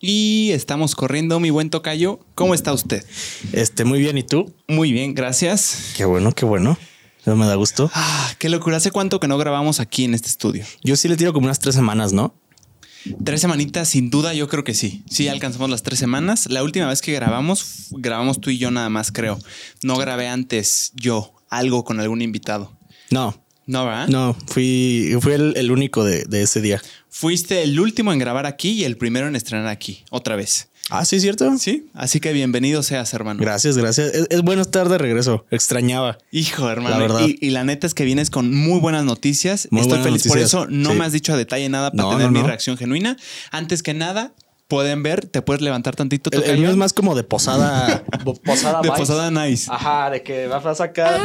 Y estamos corriendo, mi buen tocayo. ¿Cómo está usted? Este, muy bien. ¿Y tú? Muy bien, gracias. Qué bueno, qué bueno. Eso me da gusto. Ah, qué locura. ¿Hace cuánto que no grabamos aquí en este estudio? Yo sí le tiro como unas tres semanas, ¿no? Tres semanitas, sin duda, yo creo que sí. Sí, alcanzamos las tres semanas. La última vez que grabamos, grabamos tú y yo nada más, creo. No grabé antes yo algo con algún invitado. No, No, ¿verdad? no, fui, fui el, el único de, de ese día. Fuiste el último en grabar aquí y el primero en estrenar aquí, otra vez. Ah, sí, cierto. Sí, así que bienvenido seas, hermano. Gracias, gracias. Es, es bueno estar de regreso. Extrañaba. Hijo, hermano. La verdad. Y, y la neta es que vienes con muy buenas noticias. Muy Estoy buenas feliz por noticias. eso. No Sí. me has dicho a detalle nada para No, tener no, mi reacción genuina. Antes que nada, pueden ver, te puedes levantar tantito. El, mío es más como de posada. posada de posada nice. Ajá, de que vas a sacar.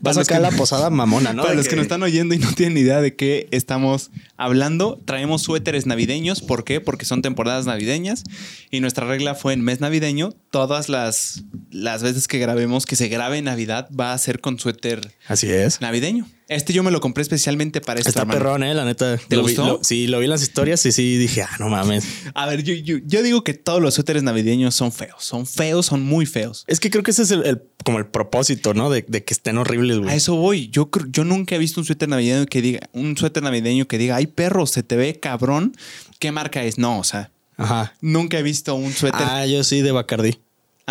Vas a sacar que- la posada mamona, ¿no? Para De los que nos están oyendo y no tienen ni idea de qué estamos hablando, traemos suéteres navideños. ¿Por qué? Porque son temporadas navideñas y nuestra regla fue en mes navideño. Todas las, las veces que grabemos, que se grabe en Navidad, va a ser con suéter Así es. navideño. Este yo me lo compré especialmente para esto. Está hermano. perrón, eh, la neta. ¿Te Lo vi- lo- sí, lo vi en las historias y sí dije, ah, no mames. A ver, yo, yo, yo digo que todos los suéteres navideños son feos. Son feos, son muy feos. Es que creo que ese es el, el- como el propósito, ¿no? De, de que estén horribles, güey. A eso voy. Yo, yo nunca he visto un suéter navideño que diga, un suéter navideño que diga, ay perro, se te ve cabrón. ¿Qué marca es? No, o sea, Ajá. nunca he visto un suéter. Ah, Ah, yo sí de Bacardi.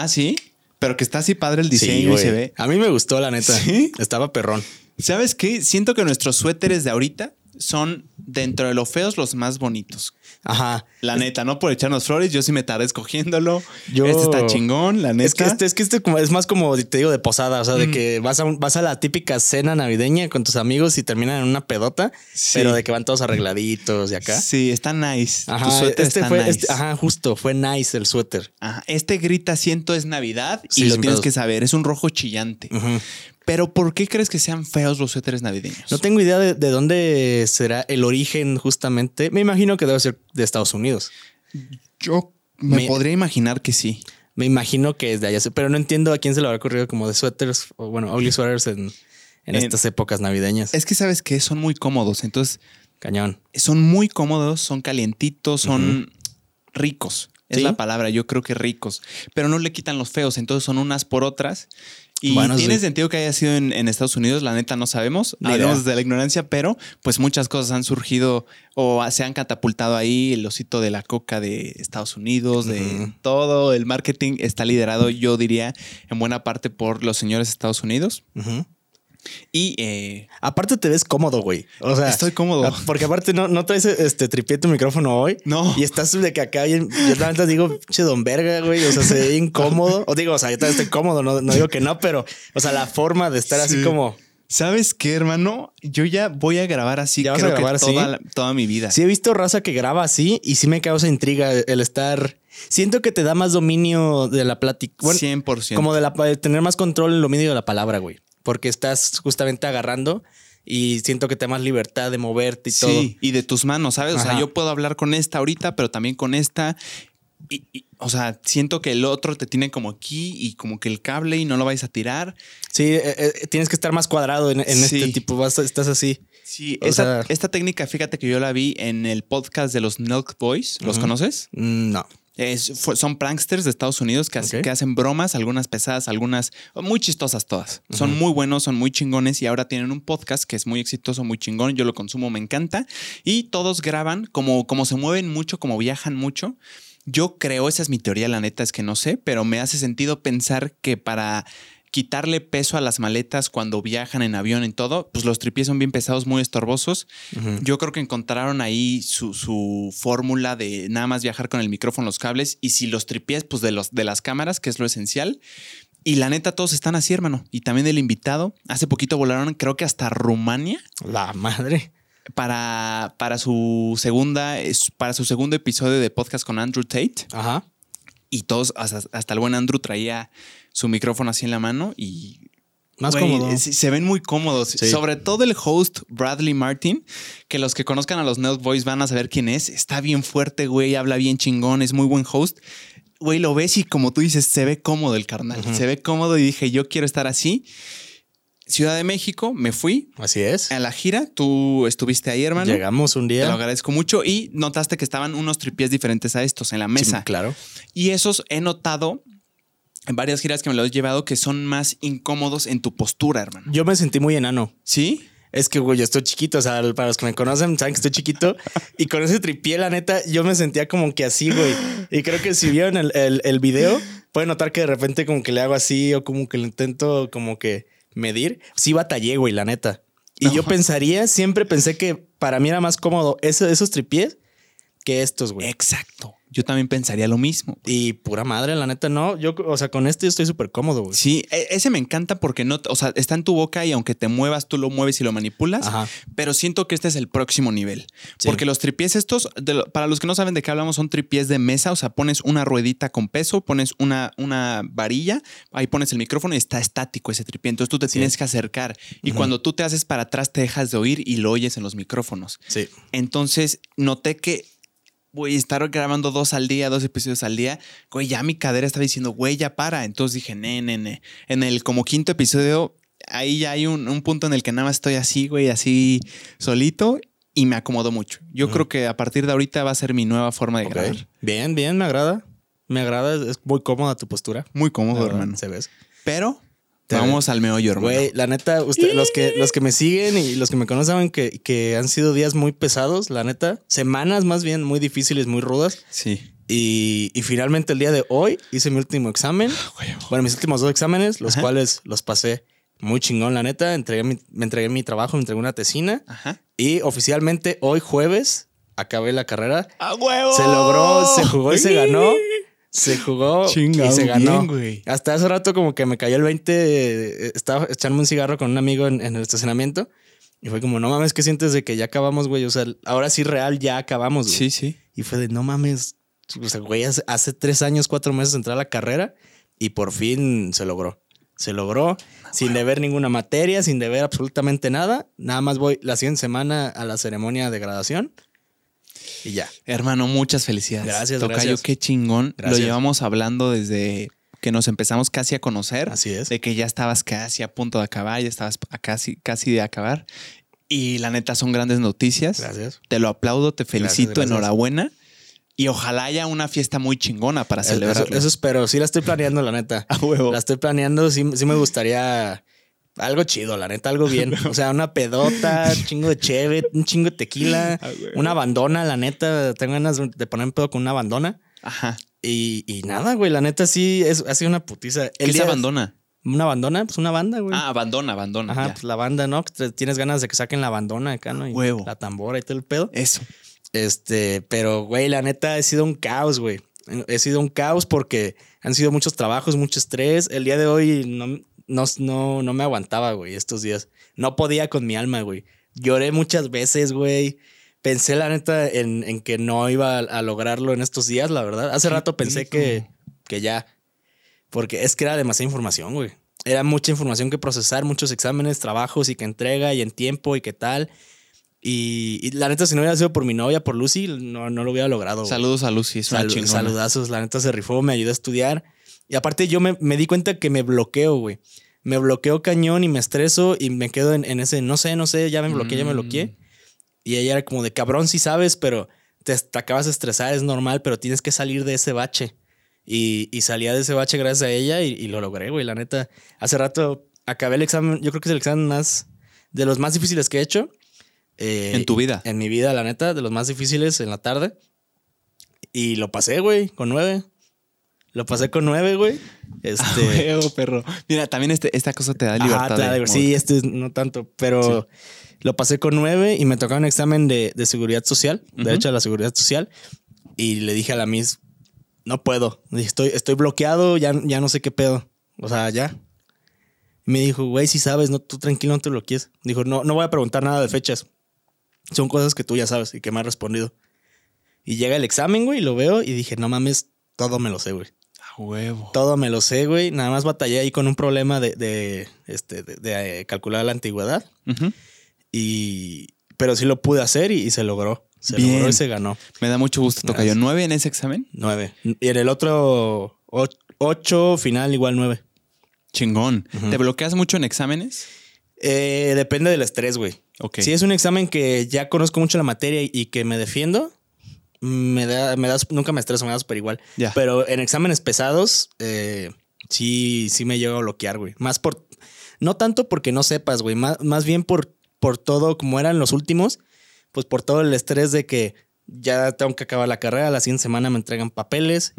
sí. Pero que está así padre el diseño Sí, y se ve. A mí me gustó, la neta. ¿Sí? Estaba perrón. ¿Sabes qué? Siento que nuestros suéteres de ahorita son dentro de lo feos los más bonitos. Ajá. La neta, no por echarnos flores, yo sí me tardé escogiéndolo. Yo- Este está chingón, la neta. Es que este, es que este es más como te digo de posada, o sea, Mm. de que vas a, un- vas a la típica cena navideña con tus amigos y terminan en una pedota, Sí. pero de que van todos arregladitos y acá. Sí, está nice. Tu Ajá, suéter este está fue, nice. este- ajá, justo, fue nice el suéter. Ajá, Este grita siento es Navidad y lo tienes pedos. que saber. Es un rojo chillante. Ujú. Pero ¿por qué crees que sean feos los suéteres navideños? No tengo idea de, de dónde será el origen justamente. Me imagino que debe ser de Estados Unidos. Yo me, Me- podría imaginar que sí. Me imagino que es de allá, pero no entiendo a quién se le habrá ocurrido como de suéteres o bueno, ugly sweaters en, en En- estas épocas navideñas. Es que sabes que son muy cómodos. Entonces, Cañón. son muy cómodos, son calientitos, son ricos. Es Sí. la palabra, yo creo que ricos. Pero no le quitan los feos, entonces son unas por otras. Y Bueno, tiene sí. sentido que haya sido en, en Estados Unidos, la neta no sabemos, Ni hablamos idea. desde la ignorancia, pero pues muchas cosas han surgido o se han catapultado ahí, el osito de la coca de Estados Unidos, de todo el marketing está liderado, yo diría, en buena parte por los señores de Estados Unidos. Y eh, Aparte te ves cómodo, güey. O sea, Estoy cómodo. Porque aparte no, no traes este tripié tu micrófono hoy. No. Y estás de que acá yo la neta digo, che don verga, güey. O sea, se ve incómodo. O digo, o sea, yo también estoy cómodo, no, no digo que no, pero, o sea, la forma de estar así Sí. como. ¿sabes qué, hermano? Yo ya voy a grabar así, ¿Ya creo a grabar que así? toda mi vida. Sí, he visto raza que graba así y sí me causa intriga el estar. Siento que te da más dominio de la plática. Bueno, 100%. como de la de tener más control en lo medio de la palabra, güey. Porque estás justamente agarrando y siento que te da más libertad de moverte y todo. Sí, y de tus manos, ¿sabes? O sea, yo puedo hablar con esta ahorita, pero también con esta. Y, y, o sea, siento que el otro te tiene como aquí y como que el cable y no lo vais a tirar. Sí, eh, eh, tienes que estar más cuadrado en, en Sí. este tipo. Vas, estás así. Sí, O esta, sea- esta técnica, fíjate que yo la vi en el podcast de los Milk Boys. ¿Los conoces? Mm, No. Es- son pranksters de Estados Unidos que, hacen bromas, algunas pesadas, algunas muy chistosas todas. Son muy buenos, son muy chingones y ahora tienen un podcast que es muy exitoso, muy chingón. Yo lo consumo, me encanta. Y todos graban, como, como se mueven mucho, como viajan mucho. Yo creo, esa es mi teoría, la neta es que no sé, pero me hace sentido pensar que para quitarle peso a las maletas cuando viajan en avión en todo, pues los tripiés son bien pesados, muy estorbosos. Yo creo que encontraron ahí su, su fórmula de nada más viajar con el micrófono, los cables y si los tripiés, pues de, los, de las cámaras, que es lo esencial. Y la neta, todos están así, hermano. Y también el invitado. Hace poquito volaron, creo que hasta Rumania La madre. para, para su segunda, para su segundo episodio de podcast con Andrew Tate. Ajá. Y todos, hasta, hasta el buen Andrew traía su micrófono así en la mano y Más cómodo. sí, Se ven muy cómodos. Sí. Sobre todo el host Bradley Martin, que los que conozcan a los Nerd Boys van a saber quién es. Está bien fuerte, güey, habla bien chingón, es muy buen host. Güey, lo ves y como tú dices, se ve cómodo el carnal. Se ve cómodo y dije, yo quiero estar así. Ciudad de México, me fui Así es. a la gira. Tú estuviste ahí, hermano. Llegamos un Te lo día. agradezco mucho y notaste que estaban unos tripiés diferentes a estos en la Sí, mesa. claro. Y esos he notado varias giras que me los he llevado que son más incómodos en tu postura, hermano. Yo me sentí muy enano. ¿Sí? Es que, güey, yo estoy chiquito. O sea, para los que me conocen, saben que estoy chiquito. Y con ese tripié, la neta, yo me sentía como que así, güey. Y creo que si vieron el, el, el video, pueden notar que de repente como que le hago así o como que lo intento como que medir. Sí batallé, güey, la neta. Y No. yo pensaría, siempre pensé que para mí era más cómodo eso- esos tripiés que estos, güey. Exacto. Yo también pensaría lo mismo. Y pura madre, la neta, no. Yo, o sea, con este yo estoy súper cómodo, güey. Sí, e- ese me encanta porque no, o sea, está en tu boca y aunque te muevas, tú lo mueves y lo manipulas. Ajá. Pero siento que este es el próximo nivel. Sí. Porque los tripiés estos, de para los que no saben de qué hablamos, son tripiés de mesa. O sea, pones una ruedita con peso, pones una, una varilla, ahí pones el micrófono y está estático ese tripié. Entonces tú te tienes que acercar. Y cuando tú te haces para atrás, te dejas de oír y lo oyes en los micrófonos. Sí. Entonces noté que, güey, estar grabando dos al día, dos episodios al día, güey, ya mi cadera estaba diciendo, güey, ya para. Entonces dije, ne, ne, ne. En el como quinto episodio, ahí ya hay un, un punto en el que nada más estoy así, güey, así solito y me acomodo mucho. Yo Ujú. creo que a partir de ahorita va a ser mi nueva forma de grabar. Bien, bien, me agrada. Me agrada, es- muy cómoda tu postura. Muy cómodo, verdad, hermano. Se ves. Pero vamos al meollo, hermano. Güey, la neta, usted- los, que, los que me siguen y los que me conocen saben que, que han sido días muy pesados, la neta. Semanas más bien muy difíciles, muy rudas. Sí. Y, y finalmente el día de hoy hice mi último examen. Bueno, mis últimos dos exámenes, los Ajá. cuales los pasé muy chingón, la neta. Entregué mi- me entregué mi trabajo, me entregué una tesina. Ajá. Y oficialmente hoy jueves acabé la carrera. ¡A huevo! Se logró, se jugó y se ganó. Se jugó Chingado y se ganó. bien. Hasta hace rato como que me cayó el 20, eh, estaba echando un cigarro con un amigo en, en el estacionamiento y fue como, no mames, ¿qué sientes de que ya acabamos, güey? O sea, ahora sí real, ya acabamos, güey. Sí, sí. Y fue de, no mames, o sea, güey, hace, hace tres años, cuatro meses entré a la carrera y por fin se logró. Se logró sin deber ninguna materia, sin deber absolutamente nada. Nada más voy la siguiente semana a la ceremonia de graduación y ya. Hermano, muchas felicidades. Gracias, Tocayo, gracias. qué chingón. Gracias. Lo llevamos hablando desde que nos empezamos casi a conocer. Así es. De que ya estabas casi a punto de acabar, ya estabas a casi, casi de acabar. Y la neta son grandes noticias. Gracias. Te lo aplaudo, te felicito, gracias. enhorabuena. Y ojalá haya una fiesta muy chingona para Eso, celebrarlo. eso espero. Sí la estoy planeando, la neta. A huevo. La estoy planeando. Sí, sí me gustaría algo chido, la neta, algo bien. O sea, una pedota, un chingo de cheve, un chingo de tequila, A huevo. una bandona, la neta. Tengo ganas de poner pedo con una bandona. Ajá. Y, y nada, güey. La neta sí es, ha sido una putiza. ¿Qué se día- abandona? Una bandona, pues una banda, güey. Ah, abandona, abandona. Ajá, ya. pues la banda, ¿no? Que tienes ganas de que saquen la bandona acá, ¿no? Y Huevo. La tambora y todo el pedo. Eso. Este, pero güey, la neta ha sido un caos, güey. He sido un caos porque han sido muchos trabajos, mucho estrés. El día de hoy no, no, no, no me aguantaba, güey, estos días. No podía con mi alma, güey. Lloré muchas veces, güey. Pensé, la neta, en, en que no iba a, a lograrlo en estos días, la verdad. Hace rato pensé que, que ya. Porque es que era demasiada información, güey. Era mucha información que procesar, muchos exámenes, trabajos y que entrega y en tiempo y qué tal. Y, y la neta, si no hubiera sido por mi novia, por Lucy, no, no lo hubiera logrado. Saludos a Lucy, es una Sal- chingona. saludazos, la neta se rifó, me ayudó a estudiar. Y aparte yo me, me di cuenta que me bloqueo, güey. Me bloqueo cañón y me estreso y me quedo en, en ese, no sé, no sé, ya me bloqueé, ya me Mm. bloqueé. Y ella era como de cabrón, sí sabes, pero te, te acabas de estresar, es normal, pero tienes que salir de ese bache. Y, y salía de ese bache gracias a ella y, y lo logré, güey, la neta. Hace rato acabé el examen, yo creo que es el examen más, de los más difíciles que he hecho. Eh, En tu vida. en mi vida, la neta, de los más difíciles en la tarde. Y lo pasé, güey, con nueve. Lo pasé con nueve, güey. Este. Ah, huevo, perro. Mira, también este, esta cosa te da libertad. te da de sí, este no tanto, pero lo pasé con nueve y me tocaba un examen de, de seguridad social, derecho a la seguridad social. Y le dije a la Miss, no puedo. Dije, estoy, estoy bloqueado, ya, ya no sé qué pedo. O sea, ya. Me dijo, güey, si sabes, no, tú tranquilo, no te bloquees. Dijo, no, no voy a preguntar nada de fechas. Son cosas que tú ya sabes y que me has respondido. Y llega el examen, güey, y lo veo y dije, no mames, todo me lo sé, güey. Huevo. Todo me lo sé, güey. Nada más batallé ahí con un problema de, de, este, de, de, eh, calcular la antigüedad. Y, pero sí lo pude hacer y, y se logró. Se Bien. logró y se ganó. Me da mucho gusto, Tocayo. ¿Nueve en ese examen? Nueve. Y en el otro, ocho, final igual nueve. Chingón. ¿Te bloqueas mucho en exámenes? Eh, depende del estrés, güey. Ok. Si es un examen que ya conozco mucho la materia y que me defiendo, me da, me das, nunca me estreso, me da súper igual. Ya. Pero en exámenes pesados, eh, sí, sí me llego a bloquear, güey. Más por, no tanto porque no sepas, güey, más, más bien por, por todo, como eran los últimos, pues por todo el estrés de que ya tengo que acabar la carrera, la siguiente semana me entregan papeles.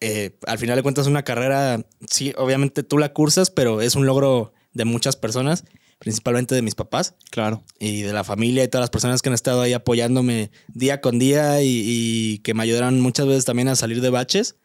Eh, al final de cuentas, una carrera, sí, obviamente tú la cursas, pero es un logro de muchas personas, principalmente de mis papás Claro. y de la familia y todas las personas que han estado ahí apoyándome día con día y, y que me ayudaron muchas veces también a salir de baches,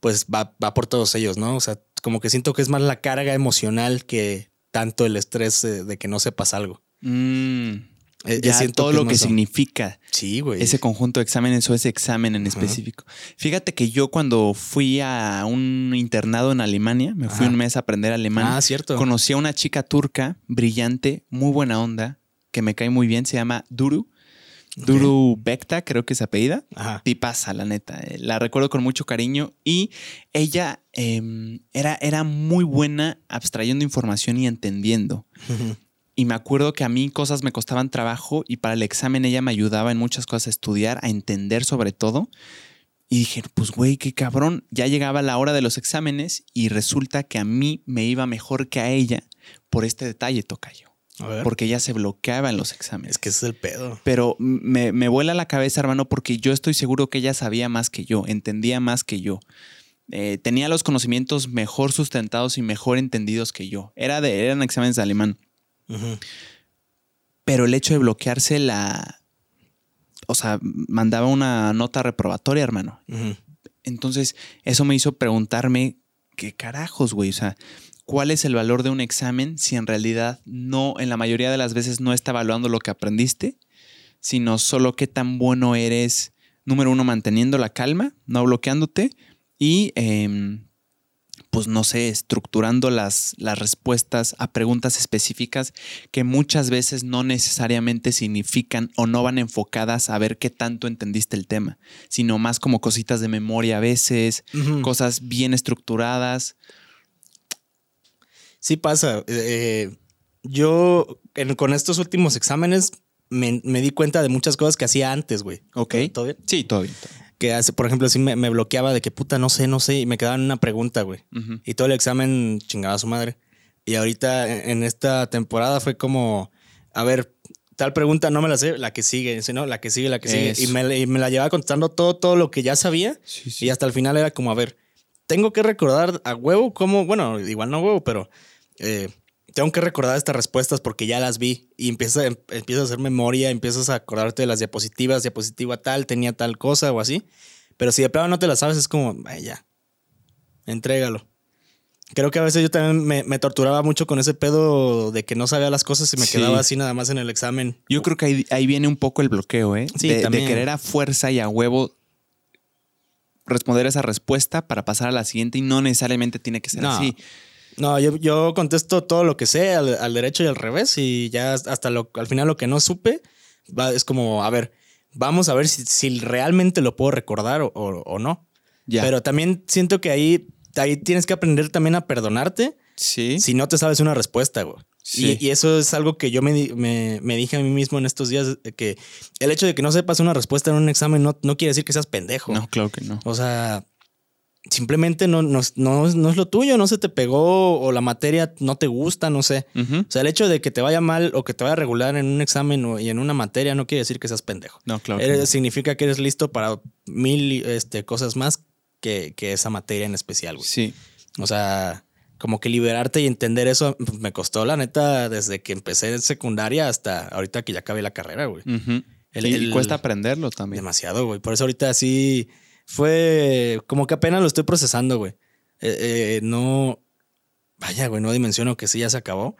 pues va, va por todos ellos, ¿no? O sea, como que siento que es más la carga emocional que tanto el estrés de que no sepas algo. Mm. Eh, Ya siento todo que lo que significa Sí, güey. ese conjunto de exámenes o ese examen en específico. Fíjate que yo cuando fui a un internado en Alemania, me fui Ajá. un mes a aprender alemán. Ah, cierto. Conocí a una chica turca, brillante, muy buena onda, que me cae muy bien, se llama Duru. Duru Bekta, creo que es apellida. Ajá. Tipaza, la neta. eh, La recuerdo con mucho cariño. Y ella em, era, era muy buena abstrayendo información y entendiendo. Y me acuerdo que a mí cosas me costaban trabajo y para el examen ella me ayudaba en muchas cosas a estudiar, a entender sobre todo. Y dije, pues güey, qué cabrón. Ya llegaba la hora de los exámenes y resulta que a mí me iba mejor que a ella por este detalle, tocayo. A ver. Porque ella se bloqueaba en los exámenes. Es que ese es el pedo. Pero me, me vuela la cabeza, hermano, porque yo estoy seguro que ella sabía más que yo, entendía más que yo. Eh, tenía los conocimientos mejor sustentados y mejor entendidos que yo. Era de, eran exámenes de alemán. Pero el hecho de bloquearse la. O sea, mandaba una nota reprobatoria, hermano. Entonces, eso me hizo preguntarme qué carajos, güey. O sea, ¿cuál es el valor de un examen si en realidad no, en la mayoría de las veces no está evaluando lo que aprendiste, sino solo qué tan bueno eres, número uno, manteniendo la calma, no bloqueándote y, em, pues no sé, estructurando las, las respuestas a preguntas específicas que muchas veces no necesariamente significan o no van enfocadas a ver qué tanto entendiste el tema, sino más como cositas de memoria a veces, cosas bien estructuradas. Sí pasa. Eh, yo en- con estos últimos exámenes me, me di cuenta de muchas cosas que hacía antes, güey. ¿Ok? ¿Todo bien? Sí, todo bien. Que hace, por ejemplo, sí me, me bloqueaba de que puta, no sé, no sé, y me quedaba en una pregunta, güey. Ujú. Y todo el examen chingaba a su madre. Y ahorita en en esta temporada fue como, a ver, tal pregunta no me la sé, la que sigue, ¿sí, ¿no? La que sigue, la que sigue. Y Eso. me, y me la llevaba contestando todo, todo lo que ya sabía. Sí, sí. Y hasta el final era como, a ver, tengo que recordar a huevo cómo, bueno, igual no a huevo, pero eh, tengo que recordar estas respuestas porque ya las vi. Y empieza, em- empiezas a hacer memoria, empiezas a acordarte de las diapositivas, diapositiva tal, tenía tal cosa o así. Pero si de plano no te la sabes, es como, "Ay, ya, entrégalo. Creo que a veces yo también me, me torturaba mucho con ese pedo de que no sabía las cosas y me Sí. quedaba así nada más en el examen. Yo creo que ahí, ahí viene un poco el bloqueo, ¿eh? Sí, de, querer a fuerza y a huevo responder esa respuesta para pasar a la siguiente y no necesariamente tiene que ser No. así. No, yo, yo contesto todo lo que sé al, al derecho y al revés y ya hasta lo, al final lo que no supe va- es como, a ver, vamos a ver si, si realmente lo puedo recordar o, o- o no. Ya. Pero también siento que ahí, ahí tienes que aprender también a perdonarte sí. si no te sabes una respuesta, güey. Sí. Y, y eso es algo que yo me, me, me dije a mí mismo en estos días, que el hecho de que no sepas una respuesta en un examen no, no quiere decir que seas pendejo. No, claro que no. O sea, simplemente no, no, es- no, no es lo tuyo, no se te pegó o la materia no te gusta, no sé. O sea, el hecho de que te vaya mal o que te vaya regular en un examen o- y en una materia no quiere decir que seas pendejo. No, claro Eres- no. Significa que eres listo para mil este, cosas más que, que esa materia en especial, güey. Sí. O sea, como que liberarte y entender eso pues, me costó, la neta, desde que empecé en secundaria hasta ahorita que ya acabé la carrera, güey. Ujú. El- cuesta aprenderlo también. Demasiado, güey. Por eso ahorita sí fue como que apenas lo estoy procesando, güey. Eh, eh, no, vaya, güey, no dimensiono que sí ya se acabó.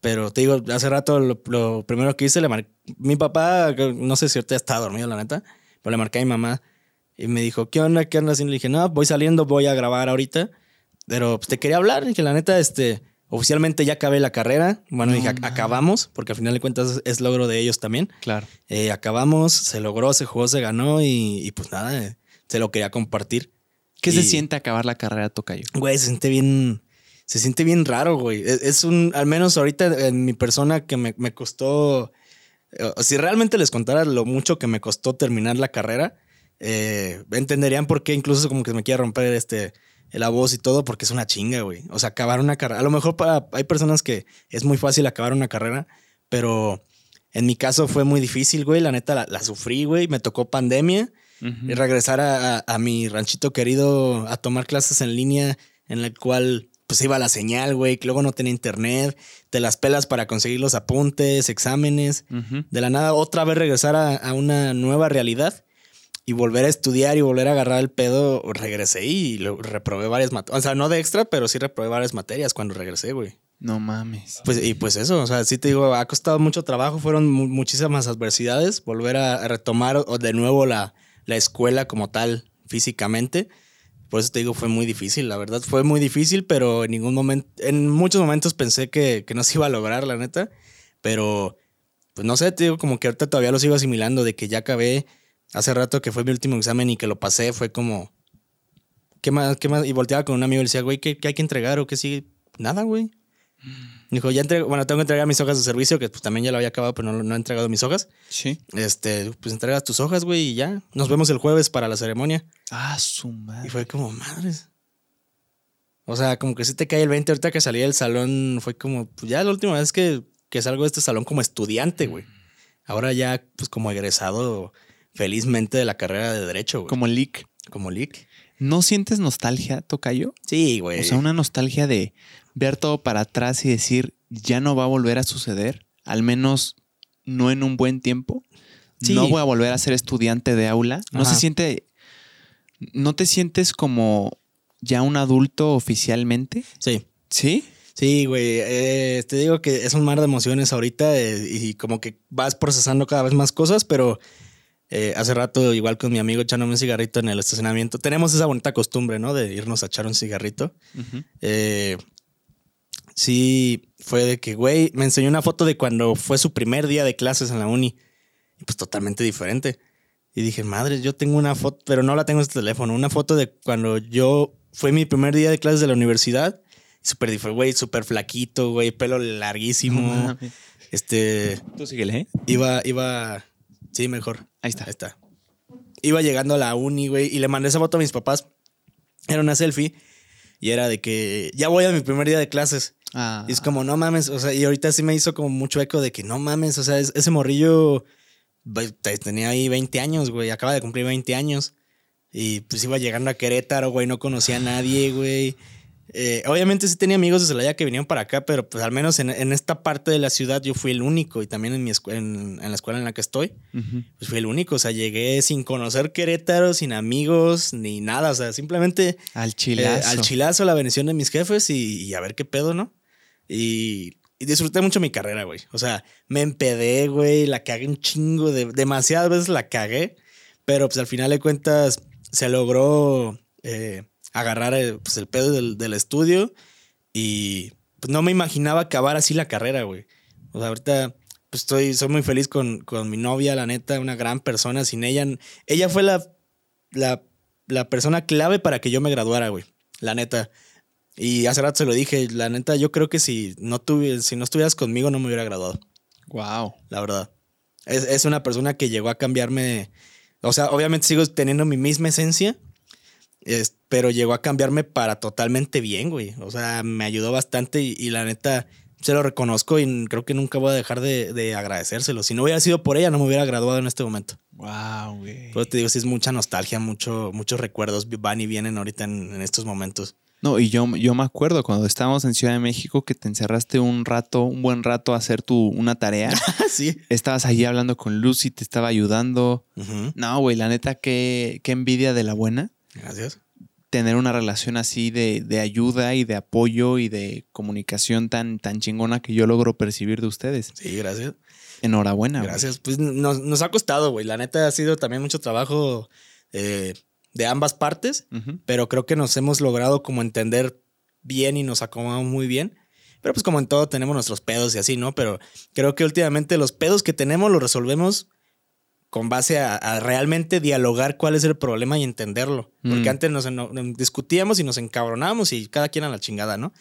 Pero te digo, hace rato lo, lo primero que hice, le marqué. Mi papá, no sé si ahorita está dormido, la neta, pero le marqué a mi mamá y me dijo, ¿qué onda? ¿Qué onda? Y le dije, no, voy saliendo, voy a grabar ahorita. Pero pues, te quería hablar, y que la neta, este, oficialmente ya acabé la carrera. Bueno, No dije, acabamos, porque al final de cuentas es, logro de ellos también. Claro. Eh, acabamos, se logró, se jugó, se ganó y, y pues nada, se lo quería compartir. ¿Qué se siente acabar la carrera, Tocayo? Güey, se siente bien, se siente bien raro, güey. Es, es un, al menos ahorita en mi persona que me, me costó, eh, si realmente les contara lo mucho que me costó terminar la carrera, eh, entenderían por qué incluso como que me quiere romper este, la voz y todo, porque es una chinga, güey. O sea, acabar una carrera. A lo mejor para, hay personas que es muy fácil acabar una carrera, pero en mi caso fue muy difícil, güey. La neta la, la sufrí, güey. Me tocó pandemia y regresar a, a- a mi ranchito querido a tomar clases en línea en la cual pues iba la señal, güey, que luego no tenía internet, te las pelas para conseguir los apuntes, exámenes, de la nada otra vez regresar a, a una nueva realidad y volver a estudiar y volver a agarrar el pedo, regresé y lo, reprobé varias materias, o sea, no de extra, pero sí reprobé varias materias cuando regresé, güey. No mames. Pues, y pues eso, o sea, sí te digo, ha costado mucho trabajo, fueron mu- muchísimas adversidades, volver a, retomar de nuevo la, la escuela como tal, físicamente. Por eso te digo, fue muy difícil, la verdad, fue muy difícil, pero en ningún momento, en muchos momentos pensé que, que no se iba a lograr, la neta, pero pues no sé, te digo, como que ahorita todavía lo sigo asimilando de que ya acabé, hace rato que fue mi último examen y que lo pasé, fue como, ¿qué más? ¿Qué más? Y volteaba con un amigo y le decía, güey, ¿qué, qué hay que entregar o qué sigue? Nada, güey. Dijo, ya entrego, bueno, tengo que entregar mis hojas de servicio, que pues también ya lo había acabado, pero no, no he entregado mis hojas. Sí. Este, pues entregas tus hojas, güey, y ya. Nos vemos el jueves para la ceremonia. Ah, su Y madre. fue como, madres. O sea, como que sí te cae el 20. Ahorita que salí del salón, fue como, pues ya la última vez que, que salgo de este salón como estudiante, güey. Ahora ya, pues como egresado felizmente de la carrera de Derecho, güey. Como leak. Como leak. ¿No sientes nostalgia, Tocayo? Sí, güey. O sea, una nostalgia de ver todo para atrás y decir, ya no va a volver a suceder, al menos no en un buen tiempo. Sí. No voy a volver a ser estudiante de aula. No Ajá. se siente, no te sientes como ya un adulto oficialmente. Sí. ¿Sí? Sí, güey. eh, te digo que es un mar de emociones ahorita eh, y como que vas procesando cada vez más cosas, pero eh, hace rato, igual con mi amigo echándome un cigarrito en el estacionamiento, tenemos esa bonita costumbre, ¿no? De irnos a echar un cigarrito. Eh, sí, fue de que, güey, me enseñó una foto de cuando fue su primer día de clases en la uni. Y pues totalmente diferente. Y dije, madre, yo tengo una foto, pero no la tengo en este teléfono. Una foto de cuando yo fue mi primer día de clases de la universidad. Súper diferente, güey, súper flaquito, güey, pelo larguísimo. No este, Tú síguele, ¿eh? iba, iba, sí, mejor. Ahí está. Ahí está. Iba llegando a la uni, güey, y le mandé esa foto a mis papás. Era una selfie y era de que ya voy a mi primer día de clases. Ah, Y es como, no mames, o sea, y ahorita sí me hizo como mucho eco de que no mames, o sea, es- ese morrillo tenía ahí 20 años, güey, acaba de cumplir 20 años. Y pues iba llegando a Querétaro, güey, no conocía a nadie, güey. Eh, obviamente sí tenía amigos de Celaya que vinieron para acá, pero pues al menos en, en esta parte de la ciudad yo fui el único y también en, mi en, en la escuela en la que estoy, pues fui el único. O sea, llegué sin conocer Querétaro, sin amigos, ni nada. O sea, simplemente Al eh, chilazo. al chilazo, la bendición de mis jefes y, y a ver qué pedo, ¿no? Y, y disfruté mucho mi carrera, güey. O sea, me empedé, güey, la cagué un chingo, de, demasiadas veces la cagué, pero pues al final de cuentas se logró eh, agarrar el, pues, el pedo del, del estudio y pues no me imaginaba acabar así la carrera, güey. O sea, ahorita pues estoy, soy muy feliz con, con mi novia, la neta, una gran persona. Sin ella, ella fue la, la, la persona clave para que yo me graduara, güey. La neta. Y hace rato se lo dije, la neta, yo creo que si no, tuvi- si no estuvieras conmigo no me hubiera graduado, Wow. la verdad. Es, es una persona que llegó a cambiarme, o sea, obviamente sigo teniendo mi misma esencia, es- pero llegó a cambiarme para totalmente bien, güey. O sea, me ayudó bastante y, y la neta se lo reconozco y creo que nunca voy a dejar de, de agradecérselo. Si no hubiera sido por ella, no me hubiera graduado en este momento. Wow, güey. Pero te digo, sí es mucha nostalgia, mucho, muchos recuerdos van y vienen ahorita en, en estos momentos. No, y yo, yo me acuerdo cuando estábamos en Ciudad de México que te encerraste un rato, un buen rato a hacer tu, una tarea. sí. Estabas allí hablando con Lucy, te estaba ayudando. No, güey, la neta, qué, qué envidia de la buena Gracias. tener una relación así de, de ayuda y de apoyo y de comunicación tan, tan chingona que yo logro percibir de ustedes. Sí, gracias. Enhorabuena. güey. Gracias. Pues nos, nos ha costado, güey. La neta ha sido también mucho trabajo eh, de ambas partes, pero creo que nos hemos logrado como entender bien y nos acomodamos muy bien. Pero pues como en todo tenemos nuestros pedos y así, ¿no? Pero creo que últimamente los pedos que tenemos los resolvemos con base a, a realmente dialogar cuál es el problema y entenderlo. Porque Mm. antes nos discutíamos y nos encabronábamos y cada quien a la chingada, ¿no?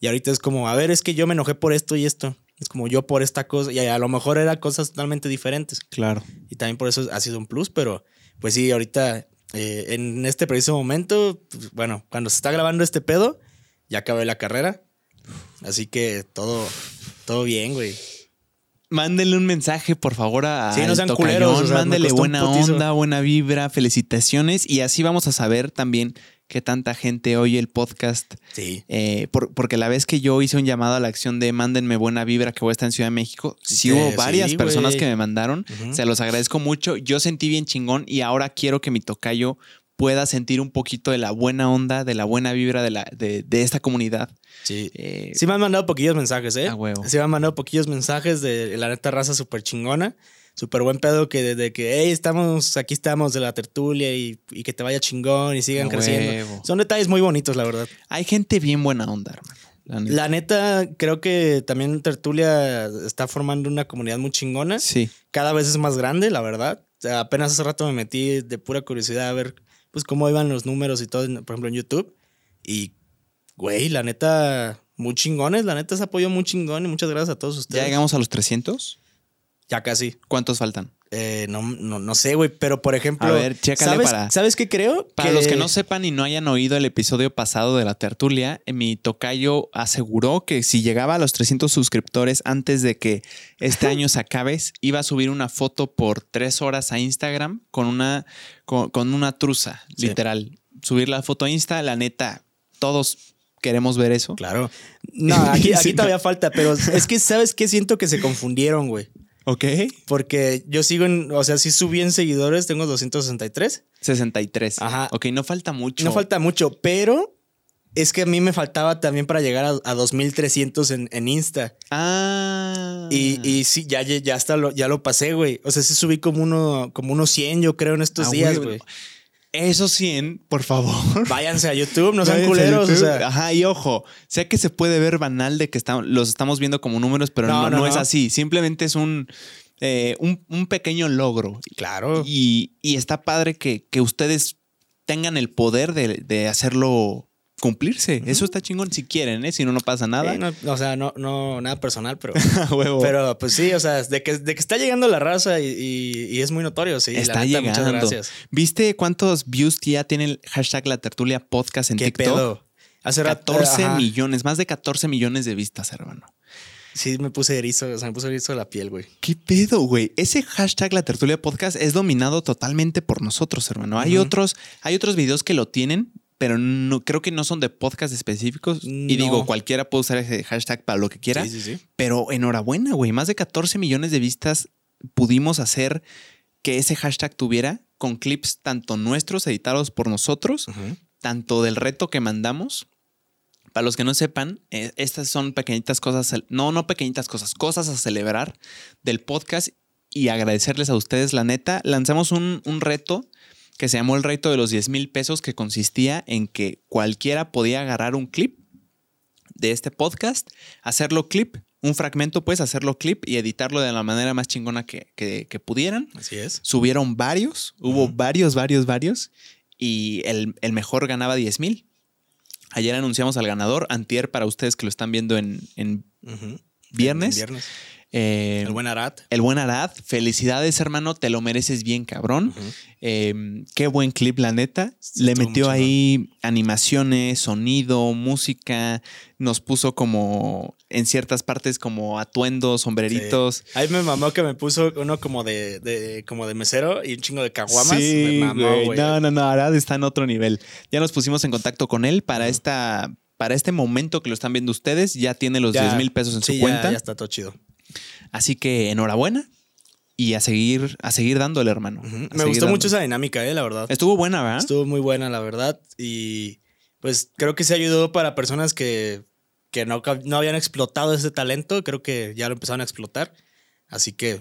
Y ahorita es como, a ver, es que yo me enojé por esto y esto. Es como yo por esta cosa. Y a lo mejor eran cosas totalmente diferentes. Claro. Y también por eso ha sido un plus, pero pues sí, ahorita eh, en este preciso momento, pues, bueno, cuando se está grabando este pedo, ya acabé la carrera. Así que todo, todo bien, güey. Mándenle un mensaje, por favor, a Sí, no sean culeros, o sea, Mándele buena onda, buena vibra, felicitaciones. Y así vamos a saber también que tanta gente oye el podcast. Sí. Eh, por- porque la vez que yo hice un llamado a la acción de mándenme buena vibra que voy a estar en Ciudad de México, sí hubo sí, varias personas que me mandaron. Se los agradezco mucho. Yo sentí bien chingón y ahora quiero que mi tocayo pueda sentir un poquito de la buena onda, de la buena vibra de, la, de, de esta comunidad. Sí. Eh, Sí me han mandado poquillos mensajes, ¿eh? A huevo. Sí me han mandado poquillos mensajes de la neta raza súper chingona. Súper buen pedo que desde que, hey, estamos, aquí estamos de la tertulia y, y que te vaya chingón y sigan A creciendo. huevo. Son detalles muy bonitos, la verdad. Hay gente bien buena onda, hermano. la neta. La neta, creo que también Tertulia está formando una comunidad muy chingona. Sí. Cada vez es más grande, la verdad. O sea, apenas hace rato me metí de pura curiosidad a ver pues cómo iban los números y todo, por ejemplo, en YouTube. Y, güey, la neta, muy chingones. La neta, se apoyo muy chingón y muchas gracias a todos ustedes. ¿Ya llegamos a los 300? Ya casi. ¿Cuántos faltan? Eh, no, no, no sé, güey, pero por ejemplo. A ver, chécale ¿sabes, para- ¿Sabes qué creo? Para los que no sepan y no hayan oído el episodio pasado de la tertulia, eh, mi tocayo aseguró que si llegaba a los 300 suscriptores antes de que este año se acabe, iba a subir una foto por tres horas a Instagram con una, con, con una truza, Sí. literal. Subir la foto a Insta, la neta, todos queremos ver eso. Claro. No, aquí, aquí Sí, todavía falta, pero es que, ¿sabes qué? Siento que se confundieron, güey. ¿Ok? Porque yo sigo en, o sea, sí subí en seguidores, tengo 263. 63. Ajá. Ok, no falta mucho. No falta mucho, pero es que a mí me faltaba también para llegar a, a 2300 en, en Insta. Ah. Y, y sí, ya, ya, hasta lo, ya lo pasé, güey. O sea, sí subí como uno, como unos 100, yo creo, en estos Ah, días, güey. güey. Esos 100, por favor. Váyanse a YouTube, no sean culeros, o YouTube. sea. Ajá, y ojo, sé que se puede ver banal de que estamos, los estamos viendo como números, pero No, no, no, no es así. Simplemente es un, eh, un, un pequeño logro. Claro. Y, y está padre que, que ustedes tengan el poder de, de hacerlo cumplirse. Eso está chingón si quieren, ¿eh? Si no, no pasa nada. No, o sea, no, no, nada personal, pero. Huevo. Pero pues sí, o sea, de que, de que está llegando la raza y, y- y es muy notorio, sí. está llegando. Muchas gracias. ¿Viste cuántos views ya tiene el hashtag La Tertulia Podcast en ¿Qué TikTok? pedo? Hace rato. 14 ajá. millones, más de 14 millones de vistas, hermano. Sí, me puse erizo, o sea, me puse erizo la piel, güey. ¿Qué pedo, güey? Ese hashtag La Tertulia Podcast es dominado totalmente por nosotros, hermano. Hay otros, hay otros videos que lo tienen, pero no, creo que no son de podcast específicos. Y digo, cualquiera puede usar ese hashtag para lo que quiera. Sí, sí, sí. Pero enhorabuena, güey. Más de 14 millones de vistas pudimos hacer que ese hashtag tuviera con clips tanto nuestros editados por nosotros, tanto del reto que mandamos. Para los que no sepan, eh, estas son pequeñitas cosas, no, no pequeñitas cosas, cosas a celebrar del podcast y agradecerles a ustedes, la neta. Lanzamos un, un reto que se llamó el reto de los 10 mil pesos, que consistía en que cualquiera podía agarrar un clip de este podcast, hacerlo clip, un fragmento, pues hacerlo clip y editarlo de la manera más chingona que, que- que pudieran. Así es. Subieron varios, hubo varios, varios, varios, y el, el mejor ganaba 10 mil. Ayer anunciamos al ganador, Antier, para ustedes que lo están viendo en, en viernes. En Viernes. Eh, El buen Arat. el buen Arad, felicidades, hermano, te lo mereces bien, cabrón. Eh, qué buen clip, la neta. Sí, Le metió ahí animaciones, sonido, música. Nos puso como en ciertas partes como atuendos, sombreritos. Ahí me mamó que me puso uno como de, de- como de mesero y un chingo de caguamas. Sí, me mamó, güey. güey. No, no, no, Arad está en otro nivel. Ya nos pusimos en contacto con él para esta. Para este momento que lo están viendo ustedes, ya tiene los Ya, 10 mil pesos en sí, su ya- cuenta. Ya, está todo chido. Así que enhorabuena y a seguir, a seguir dándole, hermano. A Me gustó mucho esa dinámica, eh, la verdad. Estuvo buena, ¿verdad? Estuvo muy buena, la verdad. Y pues creo que se ayudó para personas que, que no, no habían explotado ese talento. Creo que ya lo empezaron a explotar. Así que,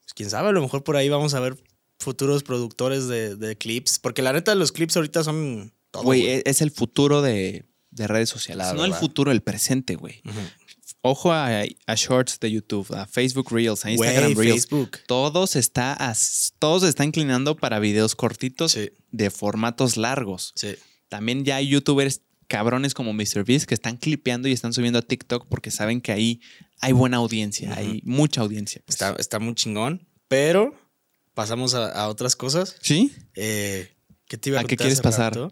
pues, quién sabe, a lo mejor por ahí vamos a ver futuros productores de, de clips. Porque la neta, los clips ahorita son todo. Güey, güey. es, el futuro de, de redes sociales. No el futuro, el presente, güey. Ujú. Ojo a, a shorts de YouTube, a Facebook Reels, a Instagram Reels. Facebook. Todo se está, as- todo se está inclinando para videos cortitos Sí, de formatos largos. sí. También ya hay youtubers cabrones como MrBeast que están clipeando y están subiendo a TikTok porque saben que ahí hay buena audiencia, hay mucha audiencia. pues. Está, está muy chingón, pero pasamos a, a otras cosas. ¿Sí? Eh, ¿Qué te iba a ¿A qué quieres pasar?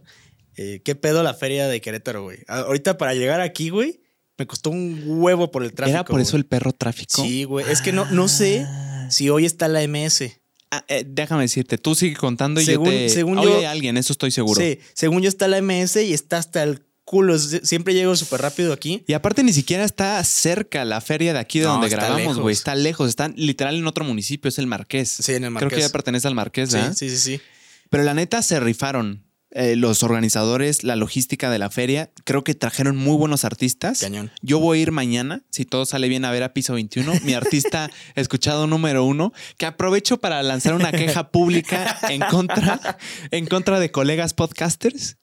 Eh, ¿Qué pedo la feria de Querétaro, güey? A- Ahorita para llegar aquí, güey, me costó un huevo por el tráfico. ¿Era por eso güey. el perro tráfico? Sí, güey. Es que no, no sé Ah. si hoy está la MS. Ah, eh, déjame decirte, tú sigue contando y Según- yo te... según yo- alguien, eso estoy seguro. Sí, según yo está la MS y está hasta el culo. Sie- Siempre llego súper rápido aquí. Y aparte ni siquiera está cerca la feria de aquí de No, donde grabamos, güey. Está lejos, está literal en otro municipio, es el Marqués. Sí, en el Creo que Marqués. ya pertenece al Marqués, Sí, ¿verdad? sí, sí, sí. Pero la neta se rifaron. Eh, los organizadores, la logística de la feria, creo que trajeron muy buenos artistas. Cañón. Yo voy a ir mañana, si todo sale bien, a ver a Piso 21, mi artista escuchado número uno, que aprovecho para lanzar una queja pública en contra, en contra de colegas podcasters.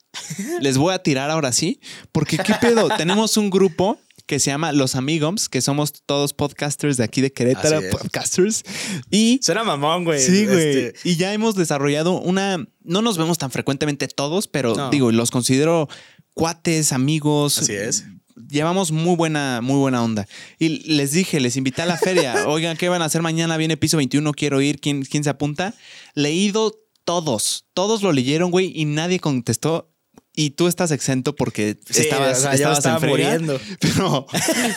Les voy a tirar ahora sí, porque qué pedo, tenemos un grupo que se llama Los Amigos, que somos todos podcasters de aquí de Querétaro, Así es. podcasters, y Suena mamón, güey. Sí, güey. Este, Y ya hemos desarrollado una. No nos vemos tan frecuentemente todos, pero No. digo, los considero cuates, amigos. Así es. Llevamos muy buena, muy buena onda. Y les dije, les invité a la feria. Oigan, ¿qué van a hacer mañana? Viene piso 21, quiero ir. ¿Quién, quién se apunta? Leído todos. Todos lo leyeron, güey, y nadie contestó. Y tú estás exento porque Sí, estabas, o sea, yo estabas estaba en muriendo. Pero,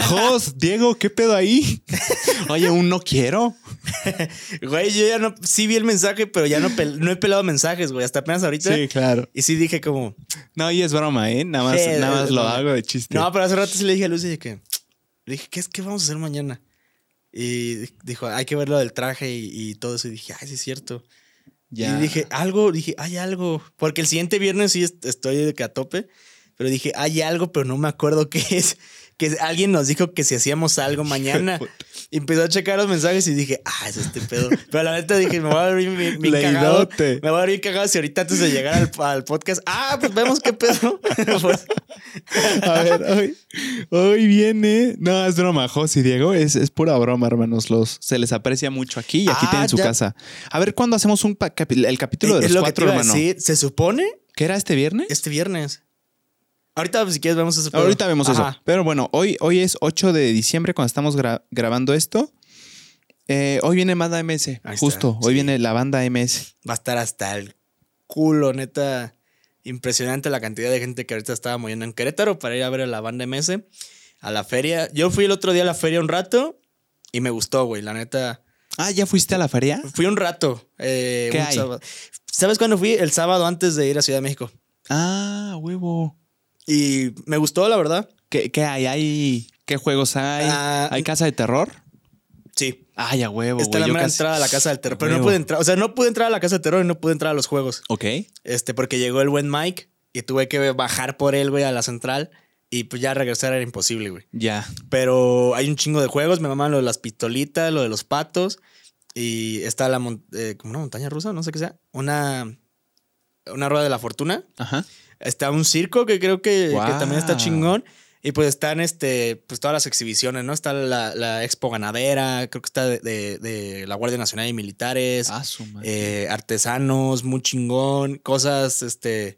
Jos, Diego, ¿qué pedo ahí? Oye, un no quiero. Güey, yo ya no. Sí vi el mensaje, pero ya no, no he pelado mensajes, güey. Hasta apenas ahorita. claro. Y sí dije como. No, y es broma, ¿eh? Nada más, Sí, nada más lo hago de chiste. No, pero hace rato sí le dije a Lucy que. Le dije, ¿qué es que vamos a hacer mañana? Y dijo, hay que ver lo del traje y, y todo eso. Y dije, ay, sí es cierto. Ya. Y dije, algo, dije, hay algo. Porque el siguiente viernes sí est- estoy de que a tope. Pero dije, hay algo, pero no me acuerdo qué es. Que alguien nos dijo que si hacíamos algo mañana. Y empezó a checar los mensajes y dije, ah, es este pedo. Pero la neta dije, me voy a bien, bien- bien cagado. Me voy a bien cagado si ahorita antes de llegar al, al podcast. Ah, pues vemos qué pedo. Pues, A ver, hoy, hoy viene. No, es broma, Jos y Diego. Es, es pura broma, hermanos. Los, se les aprecia mucho aquí y aquí Ah, tienen su ya. casa. A ver, ¿cuándo hacemos un el capítulo de es los lo que cuatro, hermano? decir. Se supone ¿Qué era este viernes? este viernes. Ahorita, pues, si quieres, vemos ese pedo. Ahorita vemos Ajá. eso. Pero bueno, hoy, hoy es 8 de diciembre cuando estamos gra- grabando esto. Eh, hoy viene banda MS. Ahí Justo, está, hoy sí. viene la banda MS. Va a estar hasta el culo, neta. Impresionante la cantidad de gente que ahorita estaba moviendo en Querétaro para ir a ver a la banda MS, a la feria. Yo fui el otro día a la feria un rato y me gustó, güey, la neta. Ah, ¿ya fuiste a la feria? Fui un rato. eh, ¿Qué un hay? sábado. ¿Sabes cuándo fui? El sábado antes de ir a Ciudad de México. Ah, huevo. Y me gustó, la verdad. ¿Qué, qué hay? hay? ¿Qué juegos hay? Ah, ¿Hay casa de terror? Sí. Ay, a huevo, Está güey. la Yo mera casi- entrada a la casa del terror. Pero no pude entrar. O sea, no pude entrar a la casa del terror y no pude entrar a los juegos. Ok. Este, porque llegó el buen Mike y tuve que bajar por él, güey, a la central. Y pues ya regresar era imposible, güey. Ya. Pero hay un chingo de juegos. Me maman lo de las pistolitas, lo de los patos. Y está la mon- eh, como una montaña rusa, no sé qué sea. Una, una rueda de la fortuna. Ajá. Está un circo que creo que, también está chingón. Y pues están este, pues todas las exhibiciones, ¿no? Está la, la expo ganadera, creo que está de, de- de la Guardia Nacional y Militares, Ah, su madre. eh, artesanos, muy chingón, cosas, este.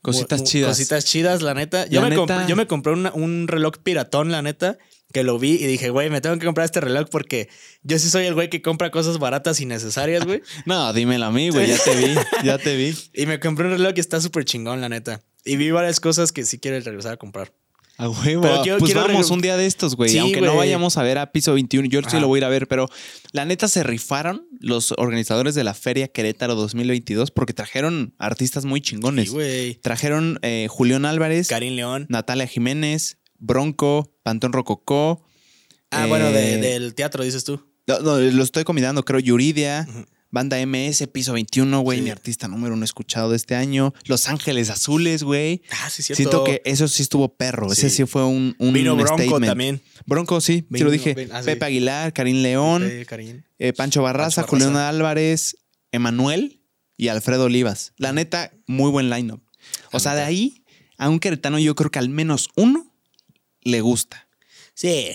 Cositas chidas. Cositas chidas, la neta. Yo, me, Compré, yo me compré una- un reloj piratón, la neta, que lo vi y dije, güey, me tengo que comprar este reloj porque yo sí soy el güey que compra cosas baratas y necesarias, güey. No, dímelo a mí, güey. Ya te vi. Ya te vi. y me compré un reloj que está súper chingón, la neta. Y vi varias cosas que sí quiero regresar a comprar. A huevo. Pero quiero- pues quiero vamos un día de estos, güey. Sí, Aunque no güey. vayamos a ver a Piso 21, yo sí lo voy a ir a ver, pero la neta se rifaron los organizadores de la Feria Querétaro 2022 porque trajeron artistas muy chingones. Sí, güey. trajeron eh, Julián Álvarez, Karim León. Natalia Jiménez, Bronco, Pantón Rococó. Ah, bueno, de- eh, del teatro, dices tú. No, no, lo estoy combinando, creo, Yuridia, Ujú. Banda MS, Piso 21, güey, Sí. mi artista número uno escuchado de este año. Los Ángeles Azules, güey. Ah, sí, cierto. Siento que eso sí estuvo perro. Ese Sí. sí fue un, un Vino Bronco statement. también. Bronco, sí, sí Vino- lo dije. ah, sí. Pepe Aguilar, Karim León, Karim. eh, Pancho Barraza, Pancho Barraza. Julián Álvarez, Emanuel y Alfredo Olivas. La neta, muy buen lineup. O sea, de ahí a un queretano yo creo que al menos uno le gusta. Sí.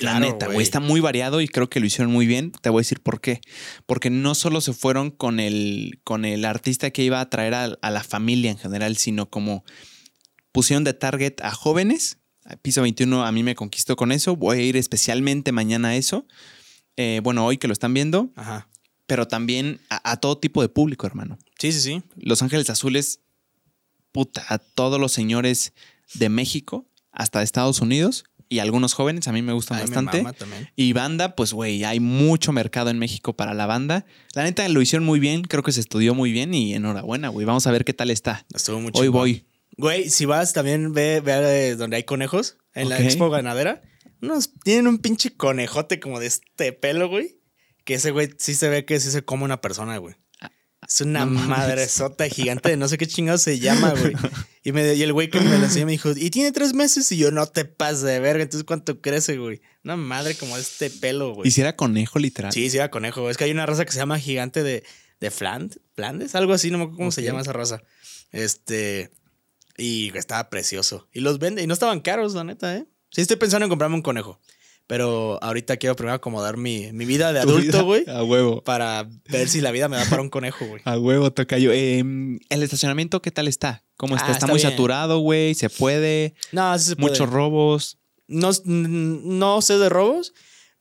La claro, neta, güey. Está muy variado y creo que lo hicieron muy bien. Te voy a decir por qué. Porque no solo se fueron con el, con el artista que iba a traer a, a la familia en general, sino como pusieron de target a jóvenes. Piso 21 a mí me conquistó con eso. Voy a ir especialmente mañana a eso. Eh, bueno, hoy que lo están viendo, Ajá. pero también a, a todo tipo de público, hermano. Sí, sí, sí. Los Ángeles Azules, puta, a todos los señores de México, hasta de Estados Unidos y algunos jóvenes, a mí me gustan Ay, bastante. Y banda, pues güey, hay mucho mercado en México para la banda. La neta lo hicieron muy bien, creo que se estudió muy bien y enhorabuena, güey. Vamos a ver qué tal está. Estuvo muy Hoy voy. Güey, si vas también ve, ve donde hay conejos, en la expo ganadera. Unos, tienen un pinche conejote como de este pelo, güey. Que ese güey sí se ve que sí se come una persona, güey. Es una no madresota gigante de no sé qué chingados se llama, güey. Y, me, y el güey que me lo enseñó me dijo, y tiene tres meses. Y yo, no te pases de verga. Entonces, ¿cuánto crece, güey? Una madre como este pelo, güey. Hiciera conejo literal. Sí, sí, era conejo. güey. Es que hay una raza que se llama gigante de, de Fland, Flandes, algo así, no me acuerdo cómo se llama esa raza. Este. Y estaba precioso. Y los vende. Y no estaban caros, la neta, ¿eh? Sí, estoy pensando en comprarme un conejo. Pero ahorita quiero primero acomodar mi, mi vida de adulto, güey. A huevo. Para ver si la vida me da para un conejo, güey. A huevo, tocayo. Eh, el estacionamiento, ¿qué tal está? ¿Cómo está? Ah, está, está muy bien. saturado, güey. Se puede. No, sí se puede. Muchos robos. No, no sé de robos,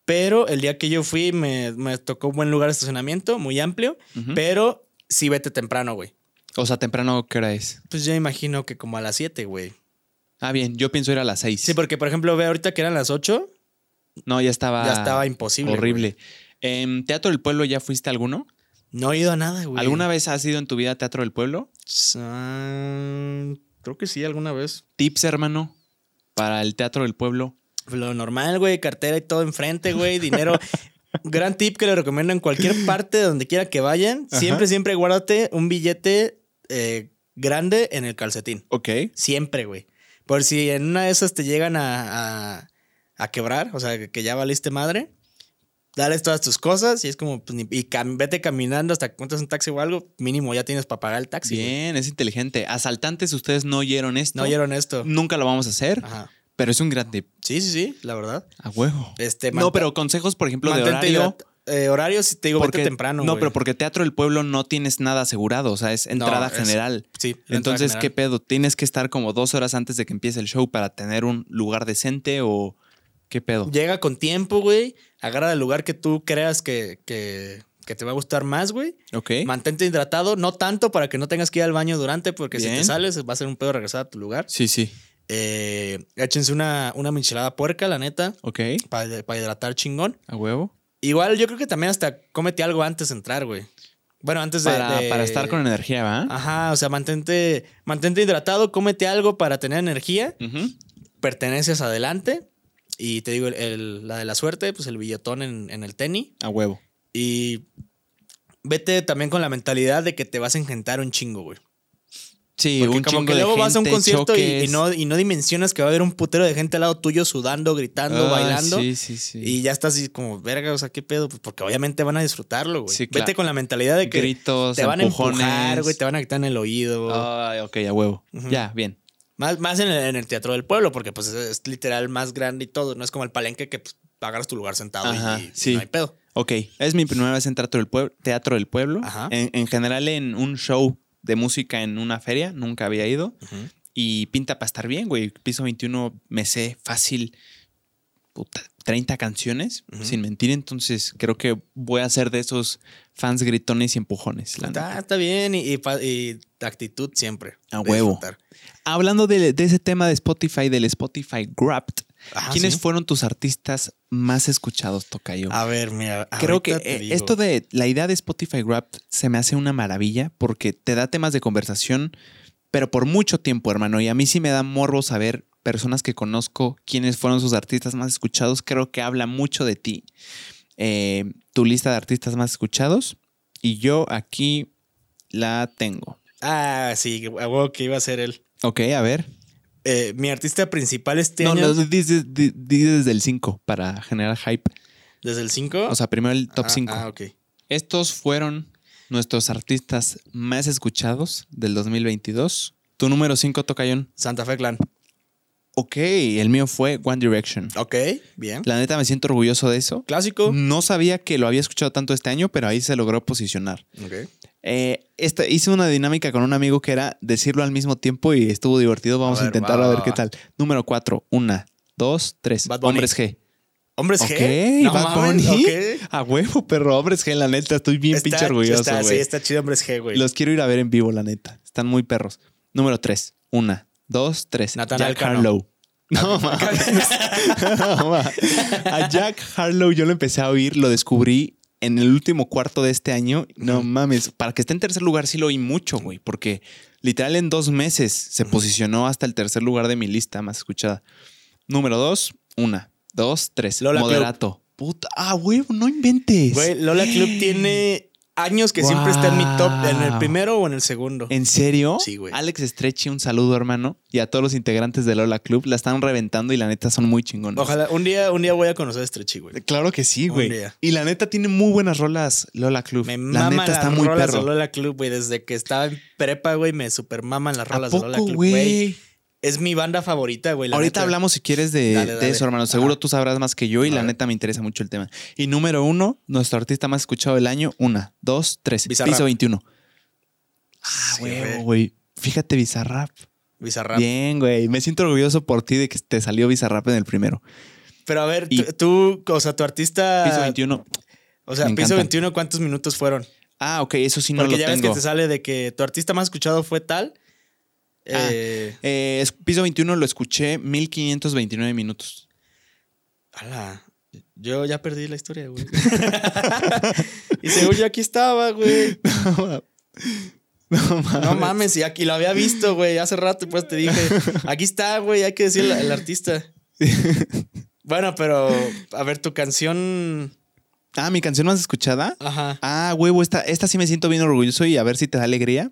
pero el día que yo fui me, me tocó un buen lugar de estacionamiento, muy amplio. Pero sí vete temprano, güey. O sea, temprano, ¿qué hora es? Pues yo imagino que como a las 7, güey. Ah, bien. Yo pienso ir a las seis. Sí, porque por ejemplo, ve ahorita que eran las 8, No, ya estaba. ya estaba imposible. horrible. Em, ¿Teatro del Pueblo ya fuiste a alguno? No he ido a nada, güey. ¿Alguna vez has ido en tu vida a Teatro del Pueblo? Creo que sí, alguna vez. Tips, hermano, para el Teatro del Pueblo. Lo normal, güey, cartera y todo enfrente, güey, dinero. Gran tip que le recomiendo en cualquier parte donde quiera que vayan. Ajá. Siempre, siempre guárdate un billete eh, grande en el calcetín. Ok. Siempre, güey. Por si en una de esas te llegan a, a- a quebrar, o sea, que ya valiste madre, dales todas tus cosas y es como, pues, y cam- vete caminando hasta que encuentres un taxi o algo, mínimo ya tienes para pagar el taxi. güey. Bien, es inteligente. Asaltantes, ustedes no oyeron esto. No oyeron esto. Nunca lo vamos a hacer, Ajá. pero es un gran tip. Sí, sí, sí, la verdad. A huevo. Este, No, pero consejos, por ejemplo, de horario. eh, horario, si te digo, Porque, vete temprano. no, pero porque Teatro del Pueblo no tienes nada asegurado, o sea, es entrada es- general. Sí, Entonces, general. ¿qué pedo? ¿Tienes que estar como dos horas antes de que empiece el show para tener un lugar decente o qué pedo? Llega con tiempo, güey. Agarra el lugar que tú creas que, que, que te va a gustar más, güey. Ok. Mantente hidratado, no tanto para que no tengas que ir al baño durante, porque si te sales va a ser un pedo regresar a tu lugar. Sí, sí. Eh, échense una, una michelada puerca, la neta, Ok. para, hidratar chingón. A huevo. Igual yo creo que también hasta cómete algo antes de entrar, güey. Bueno, antes de- Para, de, para estar con energía, ¿va? Ajá, o sea, mantente, mantente hidratado, cómete algo para tener energía, Ujú. perteneces adelante. Y te digo, el- el- la de la suerte, pues el billetón en, en el tenis. A huevo. Y vete también con la mentalidad de que te vas a engentar un chingo, güey. Sí, Porque un como chingo que de luego vas a un concierto y, no, y no dimensionas que va a haber un putero de gente al lado tuyo sudando, gritando, Ah, bailando. Sí, sí, sí. Y ya estás así como, verga, o sea, ¿qué pedo? Pues porque obviamente van a disfrutarlo, güey. Sí, Vete claro. con la mentalidad de que Gritos, te van a empujar, güey, te van a gritar en el oído. Ay, ok, a huevo. Ya, bien. Más, más en, el, en el teatro del pueblo, porque pues es, es literal más grande y todo. No es como el palenque que pues, agarras tu lugar sentado y- Ajá, y, sí. no hay pedo. Ok, es mi primera vez en Teatro del Pueblo. Teatro del Pueblo. Ajá. En, en general, en un show de música en una feria, nunca había ido. Y pinta para estar bien, güey. Piso 21 me sé fácil, puta, 30 canciones, sin mentir. Entonces creo que voy a ser de esos fans gritones y empujones. la Está, bien y, y pa- y actitud siempre. A huevo. disfrutar. Hablando de, de ese tema de Spotify, del Spotify Ajá, ¿quiénes Ah, sí. fueron tus artistas más escuchados, Tocayo? A ver, mira. Creo que eh, digo. esto de la idea de Spotify Wrapped se me hace una maravilla porque te da temas de conversación, pero por mucho tiempo, hermano. Y a mí sí me da morbo saber personas que conozco, quiénes fueron sus artistas más escuchados. Creo que habla mucho de ti. Eh, tu lista de artistas más escuchados. Y yo aquí la tengo. Ah, sí, a huevo que iba a ser él. Ok, a ver. Eh, mi artista principal este No, año, no, di, di- di- di desde el 5 para generar hype. desde el 5. O sea, primero el top 5. Ah, ok. Estos fueron nuestros artistas más escuchados del 2022. Tu número 5, Tocayón. Santa Fe Clan. Ok, el mío fue One Direction. Ok, bien. La neta me siento orgulloso de eso. Clásico. No sabía que lo había escuchado tanto este año, pero ahí se logró posicionar. Ok. Eh, esta- hice una dinámica con un amigo que era decirlo al mismo tiempo y estuvo divertido. Vamos A intentarlo va, a ver qué tal. Número cuatro. Una, dos, tres. Bad Bunny. Hombres G. Hombres G. No Bad Bunny. A huevo, perro. Hombres G, la neta. Estoy bien Está- pinche orgulloso, está-. Sí, está chido Hombres G, güey. Los quiero ir a ver en vivo, la neta. Están muy perros. Número tres. Una, dos, tres. Natanael Jack. Harlow. No mames. No, ma. A Jack Harlow yo lo empecé a oír, lo descubrí en el último cuarto de este año. No mames, para que esté en tercer lugar sí lo oí mucho, güey, porque literal en dos meses se posicionó hasta el tercer lugar de mi lista más escuchada. Número dos, una, dos, tres. Lola Club. Moderato. Puta, ah, güey, no inventes. Güey, Lola Club tiene años que siempre está en mi top, en el primero o en el segundo. ¿En serio? Sí, güey. Alex Estrechi, un saludo, hermano. Y a todos los integrantes de Lola Club. La están reventando y la neta son muy chingones. Ojalá, un día, un día voy a conocer a Stretchy, güey. Claro que sí, Un güey. día. Y la neta tiene muy buenas rolas Lola Club. Me la neta está las muy rolas perro. de Lola Club, güey. Desde que estaba en prepa, güey, me super maman las ¿A rolas de Lola Club, güey. Es mi banda favorita, güey. Ahorita neta. hablamos si quieres de, Dale, de dale. eso, hermano. Seguro Ajá. tú sabrás más que yo y la neta me interesa mucho el tema. Y número uno, nuestro artista más escuchado del año. Una, dos, tres. Bizarrap. Piso 21. Ah, Sí, güey. güey. Fíjate, Bizarrap. Bizarrap. Bien, güey. Me siento orgulloso por ti de que te salió Bizarrap en el primero. Pero a ver, Y- tú, o sea, tu artista. Piso 21. O sea, piso encanta. 21, ¿cuántos minutos fueron? Ah, ok, eso sí no Porque lo ya ves que te sale de que tu artista más escuchado fue tal. Ah. Eh, Eh, piso 21 lo escuché 1529 minutos. ala, yo ya perdí la historia, güey. y según yo aquí estaba, güey. No mames. No mames, y aquí lo había visto, güey. Hace rato, pues te dije, aquí está, güey, hay que decir el, el artista. Bueno, pero a ver, tu canción. Ah, mi canción más escuchada. Ajá. Ah, huevo, esta, esta sí me siento bien orgulloso y a ver si te da alegría.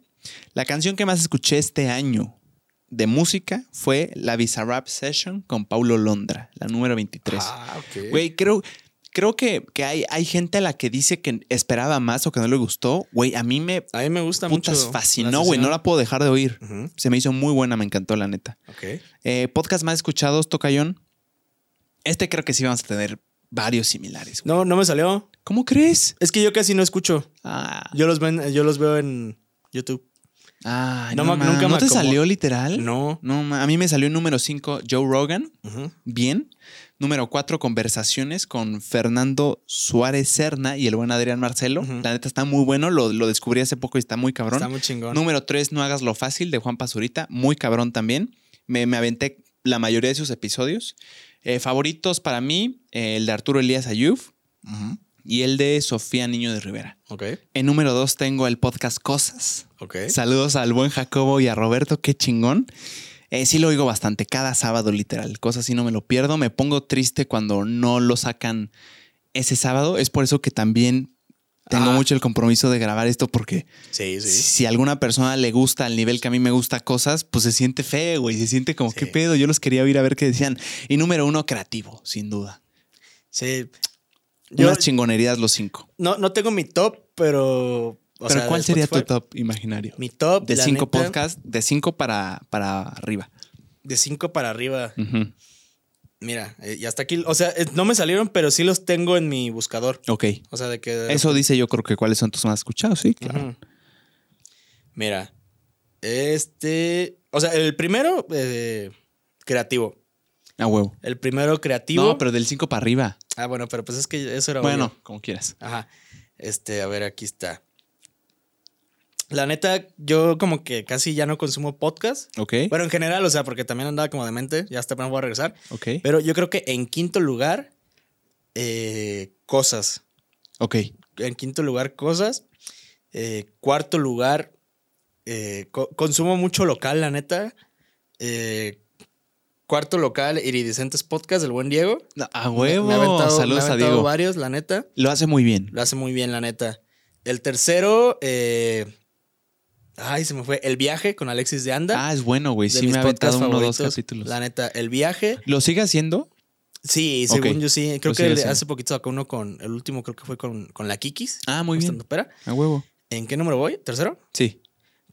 La canción que más escuché este año de música fue la Bizarrap Session con Paulo Londra, la número 23. Ah, ok. Güey, creo, creo que, que hay, hay gente a la que dice que esperaba más o que no le gustó. Güey, a mí me A mí me gusta putas mucho. fascinó, güey. No la puedo dejar de oír. Se me hizo muy buena, me encantó, la neta. Ok. Eh, podcast más escuchados, Tocayón. Este creo que sí vamos a tener varios similares. No, no me salió. ¿Cómo crees? Es que yo casi no escucho. Ah, Yo los, ven, yo los veo en YouTube. Ay, No no, me- ma, nunca ¿No me te salió literal? No. No, ma, a mí me salió el número 5, Joe Rogan. Ujú. Bien. Número 4, conversaciones con Fernando Suárez Serna y el buen Adrián Marcelo. La neta está muy bueno. Lo, lo descubrí hace poco y está muy cabrón. Está muy chingón. Número 3, No hagas lo fácil de Juan Pazurita. Muy cabrón también. Me, me aventé la mayoría de sus episodios. Eh, favoritos para mí, eh, el de Arturo Elías Ayub Ujú. Y el de Sofía Niño de Rivera. Ok. En número 2 tengo el podcast Cosas. Ok. Saludos al buen Jacobo y a Roberto, qué chingón. Eh, sí lo oigo bastante, cada sábado literal. Cosas así no me lo pierdo. Me pongo triste cuando no lo sacan ese sábado. Es por eso que también tengo Ah. mucho el compromiso de grabar esto porque Sí, sí. si a alguna persona le gusta al nivel que a mí me gusta cosas, pues se siente feo, güey. Se siente como, Sí. ¿qué pedo? Yo los quería oír a ver qué decían. Y número uno, creativo, sin duda. Sí. Yo Unas chingonerías los cinco. no, no tengo mi top, pero. o Pero sea, ¿cuál sería tu top imaginario? Mi top. De cinco neta, podcasts, de cinco para, para arriba. De cinco para arriba. Mira, eh, y hasta aquí. O sea, eh, no me salieron, pero sí los tengo en mi buscador. Ok. O sea, de que. Eso dice yo creo que cuáles son tus más escuchados, sí, claro. Mira. Este. O sea, el primero, eh, creativo. A huevo. El primero creativo. No, pero del 5 para arriba. Ah, bueno, pero pues es que eso era Bueno, obvio. como quieras. Ajá. Este, a ver, aquí está. La neta, yo como que casi ya no consumo podcast. Ok. Bueno, en general, o sea, porque también andaba como de mente. Ya hasta apenas voy a regresar. Ok. Pero yo creo que en quinto lugar, eh, cosas. Ok. En quinto lugar, cosas. Eh, cuarto lugar, eh, co- consumo mucho local, la neta. Eh, cuarto local, Iridicentes Podcast, del buen Diego. A Me- huevo. me ha aventado- Saludos me ha a Diego. varios, la neta. Lo hace muy bien. Lo hace muy bien, la neta. El tercero, eh, ay, se me fue. El viaje con Alexis de Anda. Ah, es bueno, güey. Sí, me ha aventado uno o dos capítulos. La neta, el viaje. ¿Lo sigue haciendo? Sí, según yo sí. Creo Lo que haciendo. hace poquito sacó uno con. El último creo que fue con, con la Kikis. Ah, muy bien. Espera. A huevo. ¿En qué número voy? ¿Tercero? Sí.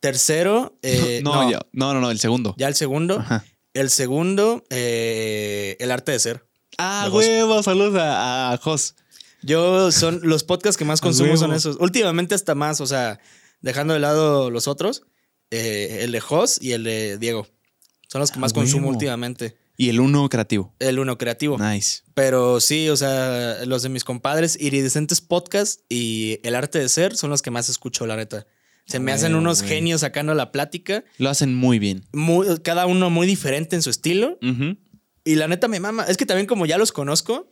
Tercero. eh, no, no, ya- no, no, no, el segundo. ya el segundo. Ajá. El segundo, eh, El arte de ser. Ah, De huevo, saludos a, a Jos. Yo son los podcasts que más consumo son esos. Últimamente hasta más, o sea, dejando de lado los otros, eh, el de Jos y el de Diego. Son los que más consumo últimamente. Y el uno creativo. El uno creativo. Nice. Pero sí, o sea, los de mis compadres, Iridescentes Podcast y El Arte de Ser son los que más escucho, la neta. Se me hacen unos genios sacando la plática, Lo hacen muy bien. muy- cada uno muy diferente en su estilo. Y la neta me mama. Es que también como ya los conozco,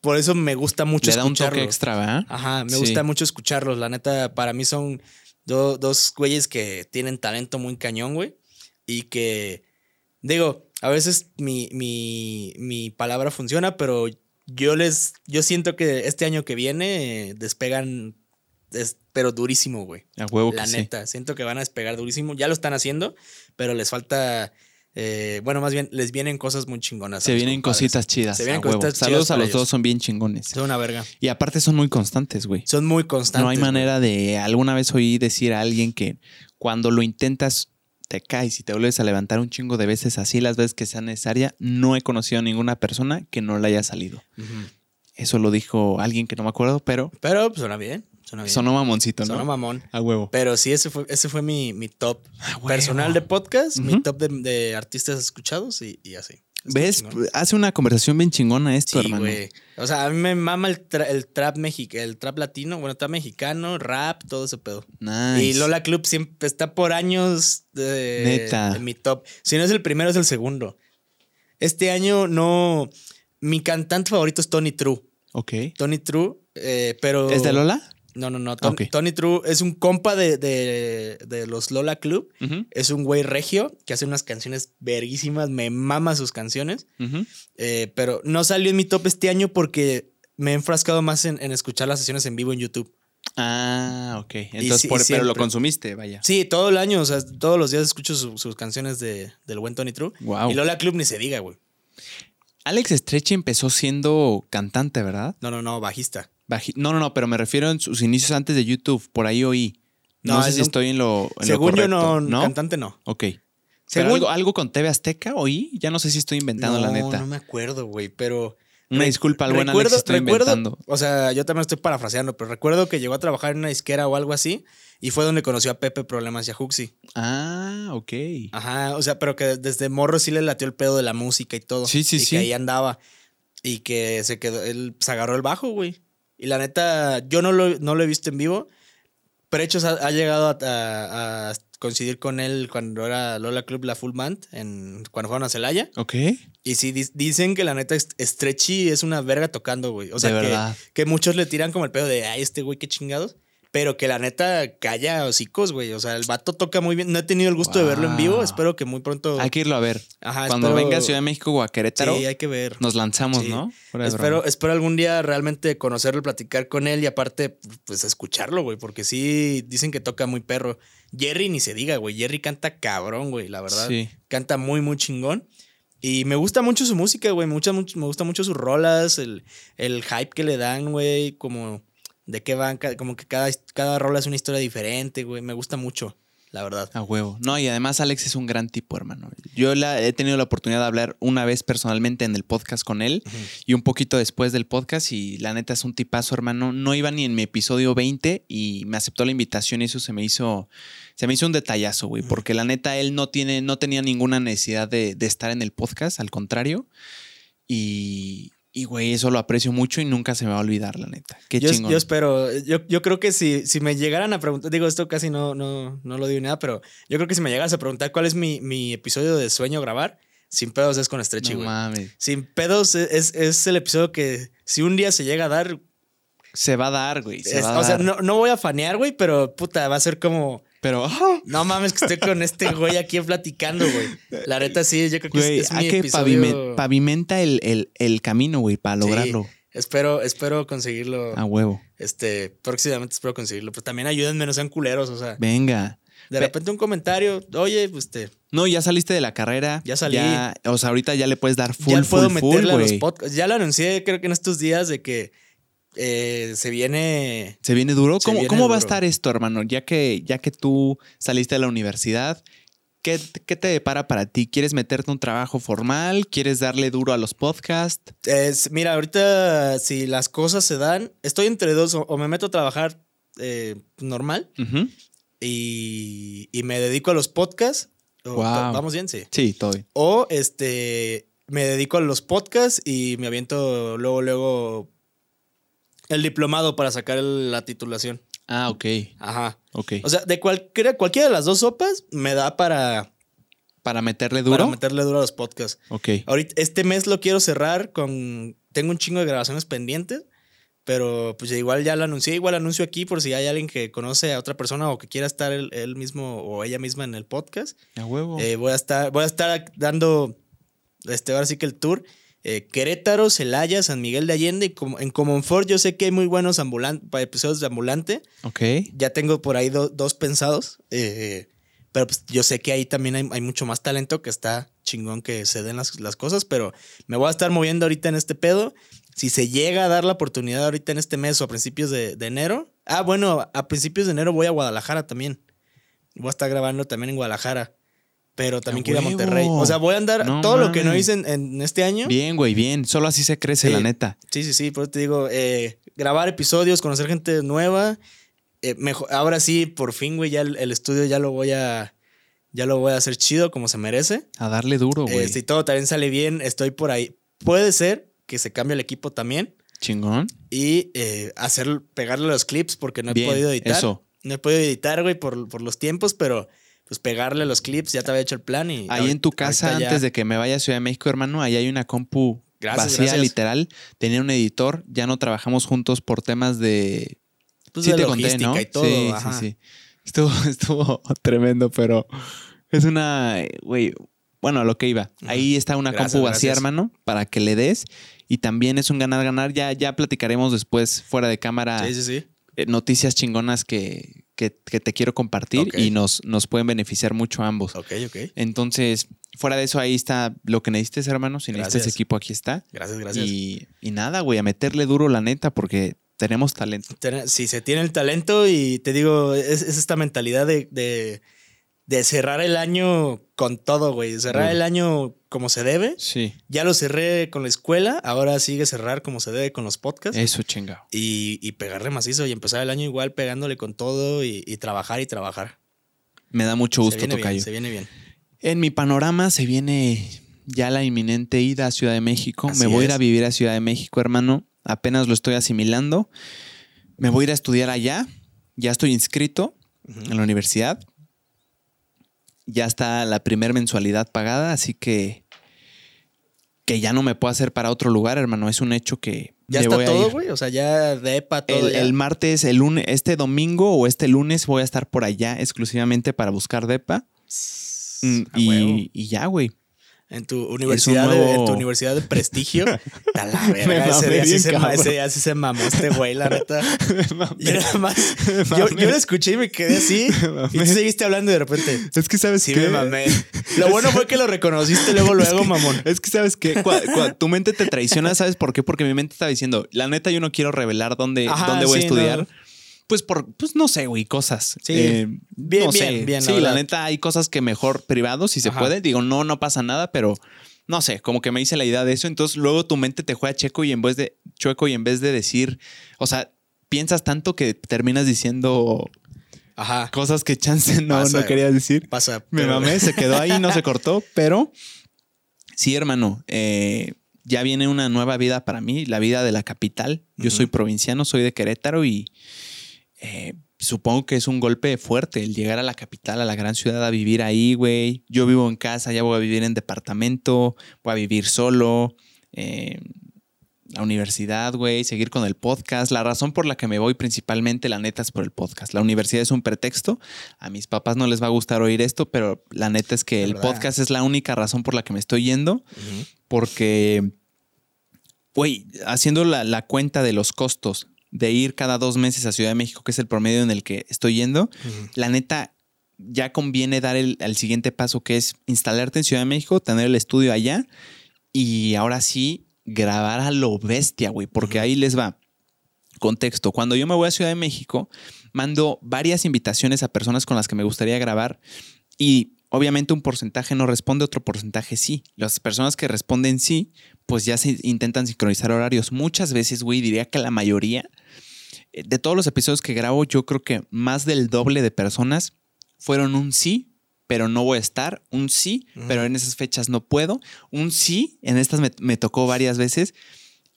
por eso me gusta mucho Le da un toque escucharlos. extra, ¿verdad? Ajá, me Sí. gusta mucho escucharlos. La neta, para mí son do- dos güeyes que tienen talento muy cañón, güey. Y que, digo, a veces mi, mi, mi palabra funciona, pero yo les, yo siento que este año que viene eh, despegan, es- pero durísimo, güey. A huevo La que sí. neta, siento que van a despegar durísimo. Ya lo están haciendo, pero les falta, eh, bueno, más bien les vienen cosas muy chingonas. Se vienen compadres. cositas chidas. Se vienen a cositas chidas Saludos a los ellos. dos, son bien chingones. Son una verga. Y aparte son muy constantes, güey. Son muy constantes. No hay güey. manera de. Alguna vez oí decir a alguien que cuando lo intentas te caes y te vuelves a levantar un chingo de veces así las veces que sea necesaria. No he conocido a ninguna persona que no le haya salido. Eso lo dijo alguien que no me acuerdo, pero Pero pues, suena bien. Suena bien. sonó mamoncito, ¿no? Sonó mamón. a huevo. Pero sí, ese fue, ese fue mi, mi top A huevo. personal de podcast, mi top de, de artistas escuchados y, y así. ¿Ves? chingón. Hace una conversación bien chingona esto, Sí, hermano. O sea, a mí me mama el, tra- el trap mexicano, el trap latino, bueno, trap mexicano, rap, todo ese pedo. Nice. Y Lola Club siempre está por años de, Neta. en mi top. Si no es el primero, es el segundo. Este año no. Mi cantante favorito es Tony True. Ok. Tony True, eh, pero. ¿Es de Lola? No, no, no. Ton- Ok. Tony True es un compa de, de- de los Lola Club. Es un güey regio que hace unas canciones verguísimas. Me mama sus canciones. Eh, pero no salió en mi top este año porque me he enfrascado más en, en escuchar las sesiones en vivo en YouTube. Ah, ok. Entonces, sí- por- pero lo consumiste, vaya. Sí, todo el año, o sea, todos los días escucho su- sus canciones de, del buen Tony True. Wow. Y Lola Club ni se diga, güey. Alex Stretchy empezó siendo cantante, ¿verdad? No, no, no, bajista. Baji- no, no, no, pero me refiero en sus inicios antes de YouTube. Por ahí oí. No, No, sé es si un- estoy en lo, en lo Según yo, correcto, no, cantante no. Ok. Pero algo, algo con TV Azteca oí. Ya no sé si estoy inventando no, la neta. No me acuerdo, güey, pero. Una disculpa al buen Alex, recuerdo- estoy recuerdo- inventando. O sea, yo también estoy parafraseando, pero recuerdo que llegó a trabajar en una disquera o algo así y fue donde conoció a Pepe Problemas y a Juxi. Ah, ok. Ajá, o sea, pero que desde morro sí le latió el pedo de la música y todo. Sí, sí, y sí. que ahí andaba. Y que se quedó, él se agarró el bajo, güey. Y la neta, yo no lo, no lo he visto en vivo. Prechos ha, ha llegado a, a- a coincidir con él cuando era Lola Club, la Full Band, en, cuando fueron a Celaya. Ok. Y sí, dicen que la neta Stretchy es una verga tocando, güey. O sea, de que, verdad. que muchos le tiran como el pedo de, ay, este güey, qué chingados. Pero que la neta calla hocicos, güey. O sea, el vato toca muy bien. No he tenido el gusto de verlo en vivo. Espero que muy pronto. Hay que irlo a ver. Ajá, Cuando espero- venga a Ciudad de México o a Querétaro, Sí, hay que ver. nos lanzamos, Sí. ¿no? Espero algún día realmente conocerlo, platicar con él y aparte, pues escucharlo, güey. Porque sí dicen que toca muy perro. Jerry ni se diga, güey. Jerry canta cabrón, güey, la verdad. Sí. Canta muy, muy chingón. Y me gusta mucho su música, güey. Me gusta mucho, me gusta mucho sus rolas, el, el hype que le dan, güey. Como de qué van, como que cada, cada rola es una historia diferente, güey. Me gusta mucho, la verdad. A huevo. No, y además Alex es un gran tipo, hermano. Yo la, he tenido la oportunidad de hablar una vez personalmente en el podcast con él y un poquito después del podcast y la neta es un tipazo, hermano. No iba ni en mi episodio 20 y me aceptó la invitación y eso se me hizo se me hizo un detallazo, güey, porque la neta él no tiene no tenía ninguna necesidad de, de estar en el podcast, al contrario. Y y güey, eso lo aprecio mucho y nunca se me va a olvidar, la neta. Qué Yo, chingón. yo espero, yo, yo creo que si, si me llegaran a preguntar, digo, esto casi no, no, no lo digo ni nada, pero yo creo que si me llegaras a preguntar cuál es mi, mi episodio de sueño grabar, sin pedos es con Stretchy, no güey. mames. sin pedos es, es, es el episodio que si un día se llega a dar, Se va a dar, güey. Se es- va a o sea, no, no voy a fanear, güey, pero puta, va a ser como, Pero no mames que estoy con este güey aquí platicando, güey. La neta sí, yo creo que Güey, es, es mi que episodio. pavimen- pavimenta el, el- el camino, güey, para Sí. lograrlo. Espero, espero conseguirlo. A huevo. Este, próximamente espero conseguirlo. Pero también ayúdenme, no sean culeros. O sea, Venga. de repente un comentario, oye, pues te, No, ya saliste de la carrera. Ya salí. o sea, ahorita ya le puedes dar full, ya puedo full, full, meterle a los podcasts. Ya lo anuncié, creo que en estos días, de que eh, se viene. ¿Se viene duro? Se ¿Cómo, viene cómo va a estar esto, hermano? Ya que, ya que tú saliste de la universidad, ¿qué, qué te depara para ti? ¿Quieres meterte a un trabajo formal? ¿Quieres darle duro a los podcasts? Es, mira, ahorita si las cosas se dan, estoy entre dos, o, me meto a trabajar eh, normal y, y me dedico a los podcasts. Guau. Vamos bien, sí. Sí, todo bien. O este, me dedico a los podcasts y me aviento luego, luego el diplomado para sacar el- la titulación. Ah, ok. Ajá. Ok. O sea, de cualquiera, cualquiera de las dos sopas me da para, para meterle duro. para meterle duro a los podcasts. Ok. Ahorita, este mes lo quiero cerrar con. Tengo un chingo de grabaciones pendientes, pero pues igual ya lo anuncié. Igual anuncio aquí por si hay alguien que conoce a otra persona o que quiera estar él, él mismo o ella misma en el podcast. A huevo. Eh, voy, a estar, voy a estar dando. Este, ahora sí que el tour. Eh, Querétaro, Celaya, San Miguel de Allende. Y como, en Comonfort yo sé que hay muy buenos para episodios de ambulante. ok. Ya tengo por ahí do- dos pensados. eh, pero pues yo sé que ahí también hay, hay mucho más talento que está chingón que se den las, las cosas. Pero me voy a estar moviendo ahorita en este pedo. Si se llega a dar la oportunidad ahorita en este mes o a principios de, de enero. Ah, bueno, a principios de enero voy a Guadalajara también. Voy a estar grabando también en Guadalajara. Pero también ¡A quiero ir a! Monterrey. O sea, voy a andar No todo lo que no hice en, en este año. Bien, güey, bien. Solo así se crece, Sí. la neta. Sí, sí, sí, por eso te digo, eh, grabar episodios, conocer gente nueva. eh, mejor, ahora sí, por fin, güey, ya el, el estudio ya lo voy a. Ya lo voy a hacer chido como se merece. A darle duro, güey. Eh, si todo también sale bien, estoy por ahí. Puede ser que se cambie el equipo también Chingón. y eh, hacer, pegarle los clips porque no he Bien, podido editar. eso. No he podido editar, güey, por, por los tiempos, pero pues pegarle los clips, ya te había hecho el plan y. Ahí en tu casa, ya- antes de que me vaya a Ciudad de México, hermano, ahí hay una compu Gracias, vacía, gracias. literal. Tenía un editor. Ya no trabajamos juntos por temas de. Pues, sí de te conté, ¿no? y todo. sí, ajá. sí, sí. Estuvo, estuvo tremendo, pero es una, güey, bueno, a lo que iba. Ahí está una Gracias, compu vacía, gracias. hermano, para que le des. Y también es un ganar-ganar. Ya, ya platicaremos después, fuera de cámara, Sí, sí, sí. Eh, noticias chingonas que, que- que te quiero compartir y nos, nos pueden beneficiar mucho a ambos. Ok, ok. Entonces, fuera de eso, ahí está lo que necesites, hermano. Si necesitas Gracias. equipo, aquí está. Gracias, gracias. Y, y nada, güey, a meterle duro la neta, porque tenemos talento. Si se tiene el talento y te digo, es, es esta mentalidad de, de, de cerrar el año con todo, güey. Cerrar el año como se debe. Sí. Ya lo cerré con la escuela, ahora sigue cerrar como se debe con los podcasts. Eso, chingado. Y, y pegarle macizo y empezar el año igual pegándole con todo y, y trabajar y trabajar. Me da mucho se gusto, viene Tocayo. bien, se viene bien. En mi panorama se viene ya la inminente ida a Ciudad de México. Así Me voy a ir a vivir a Ciudad de México, hermano. Apenas lo estoy asimilando. Me voy a ir a estudiar allá. Ya estoy inscrito en la universidad. Ya está la primera mensualidad pagada, así que que ya no me puedo hacer para otro lugar, hermano. Es un hecho que Ya me está voy todo, güey. O sea, ya de EPA, todo. El, ya. el martes, el lunes, este domingo o este lunes voy a estar por allá exclusivamente para buscar depa. Mm, y, y ya, güey. En tu universidad, de, en tu universidad de prestigio. A la verga, ese día sí bien, se, ese día sí se mamó este güey, la neta. Yo nada más. Yo, yo lo escuché y me quedé así. Me Y tú seguiste hablando y de repente. Es que sabes Sí, me mamé. Lo bueno fue que lo reconociste luego, luego, mamón. Es que sabes que tu mente te traiciona, ¿sabes por qué? Porque mi mente está diciendo, la neta yo no quiero revelar dónde, Ajá, dónde voy a estudiar. no. Pues por, pues no sé, güey, cosas. Sí. Eh, Bien, no bien, sé. bien, la Sí, la, neta hay cosas que mejor privado, si se Ajá. puede. Digo, no, no pasa nada, pero no sé, como que me hice la idea de eso. Entonces luego tu mente te juega checo y en vez de chueco y en vez de decir, o sea, piensas tanto que terminas diciendo Ajá. cosas que chance no, Pasa, no querías decir. Pasa. Me pero- mamé, se quedó ahí, no se cortó, pero sí, hermano, eh, ya viene una nueva vida para mí, la vida de la capital. Yo soy provinciano, soy de Querétaro y eh, supongo que es un golpe fuerte el llegar a la capital, a la gran ciudad, a vivir ahí, güey. Yo vivo en casa, ya voy a vivir en departamento, voy a vivir solo. eh, la universidad, güey, seguir con el podcast. La razón por la que me voy principalmente, la neta, es por el podcast. La universidad es un pretexto. A mis papás no les va a gustar oír esto, pero la neta es que el verdad. podcast es la única razón por la que me estoy yendo, porque, güey, haciendo la, la cuenta de los costos de ir cada dos meses a Ciudad de México, que es el promedio en el que estoy yendo, la neta ya conviene dar el, el siguiente paso, que es instalarte en Ciudad de México, tener el estudio allá y ahora sí grabar a lo bestia, güey, porque ahí les va. Contexto, cuando yo me voy a Ciudad de México, mando varias invitaciones a personas con las que me gustaría grabar y obviamente un porcentaje no responde, otro porcentaje sí. Las personas que responden sí, pues ya se intentan sincronizar horarios. Muchas veces, güey, diría que la mayoría eh, de todos los episodios que grabo, yo creo que más del doble de personas fueron un sí, pero no voy a estar. Un sí, pero en esas fechas no puedo. Un sí, en estas me, me tocó varias veces.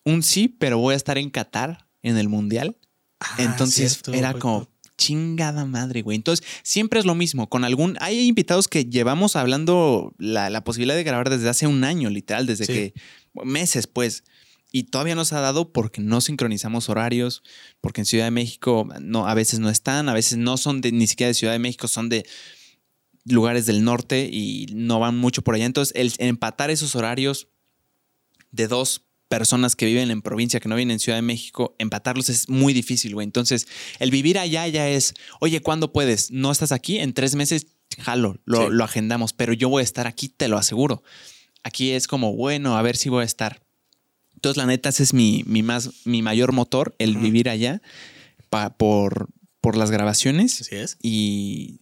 Un sí, pero voy a estar en Qatar en el Mundial. Ah, Entonces cierto, era como chingada madre, güey. Entonces siempre es lo mismo. Con algún. Hay invitados que llevamos hablando la, la posibilidad de grabar desde hace un año, literal, desde Sí. que. meses, pues. Y todavía nos ha dado porque no sincronizamos horarios, porque en Ciudad de México no, a veces no están, a veces no son de, ni siquiera de Ciudad de México, son de lugares del norte y no van mucho por allá. Entonces, el empatar esos horarios de dos personas que viven en provincia, que no viven en Ciudad de México, empatarlos es muy difícil, güey. Entonces, el vivir allá ya es, oye, ¿cuándo puedes? ¿No estás aquí? En tres meses, jalo, lo, Sí. lo agendamos, pero yo voy a estar aquí, te lo aseguro. Aquí es como, bueno, a ver si voy a estar. Entonces, la neta, ese es mi, mi, más, mi mayor motor, el vivir allá pa- por, por las grabaciones. Así es. Y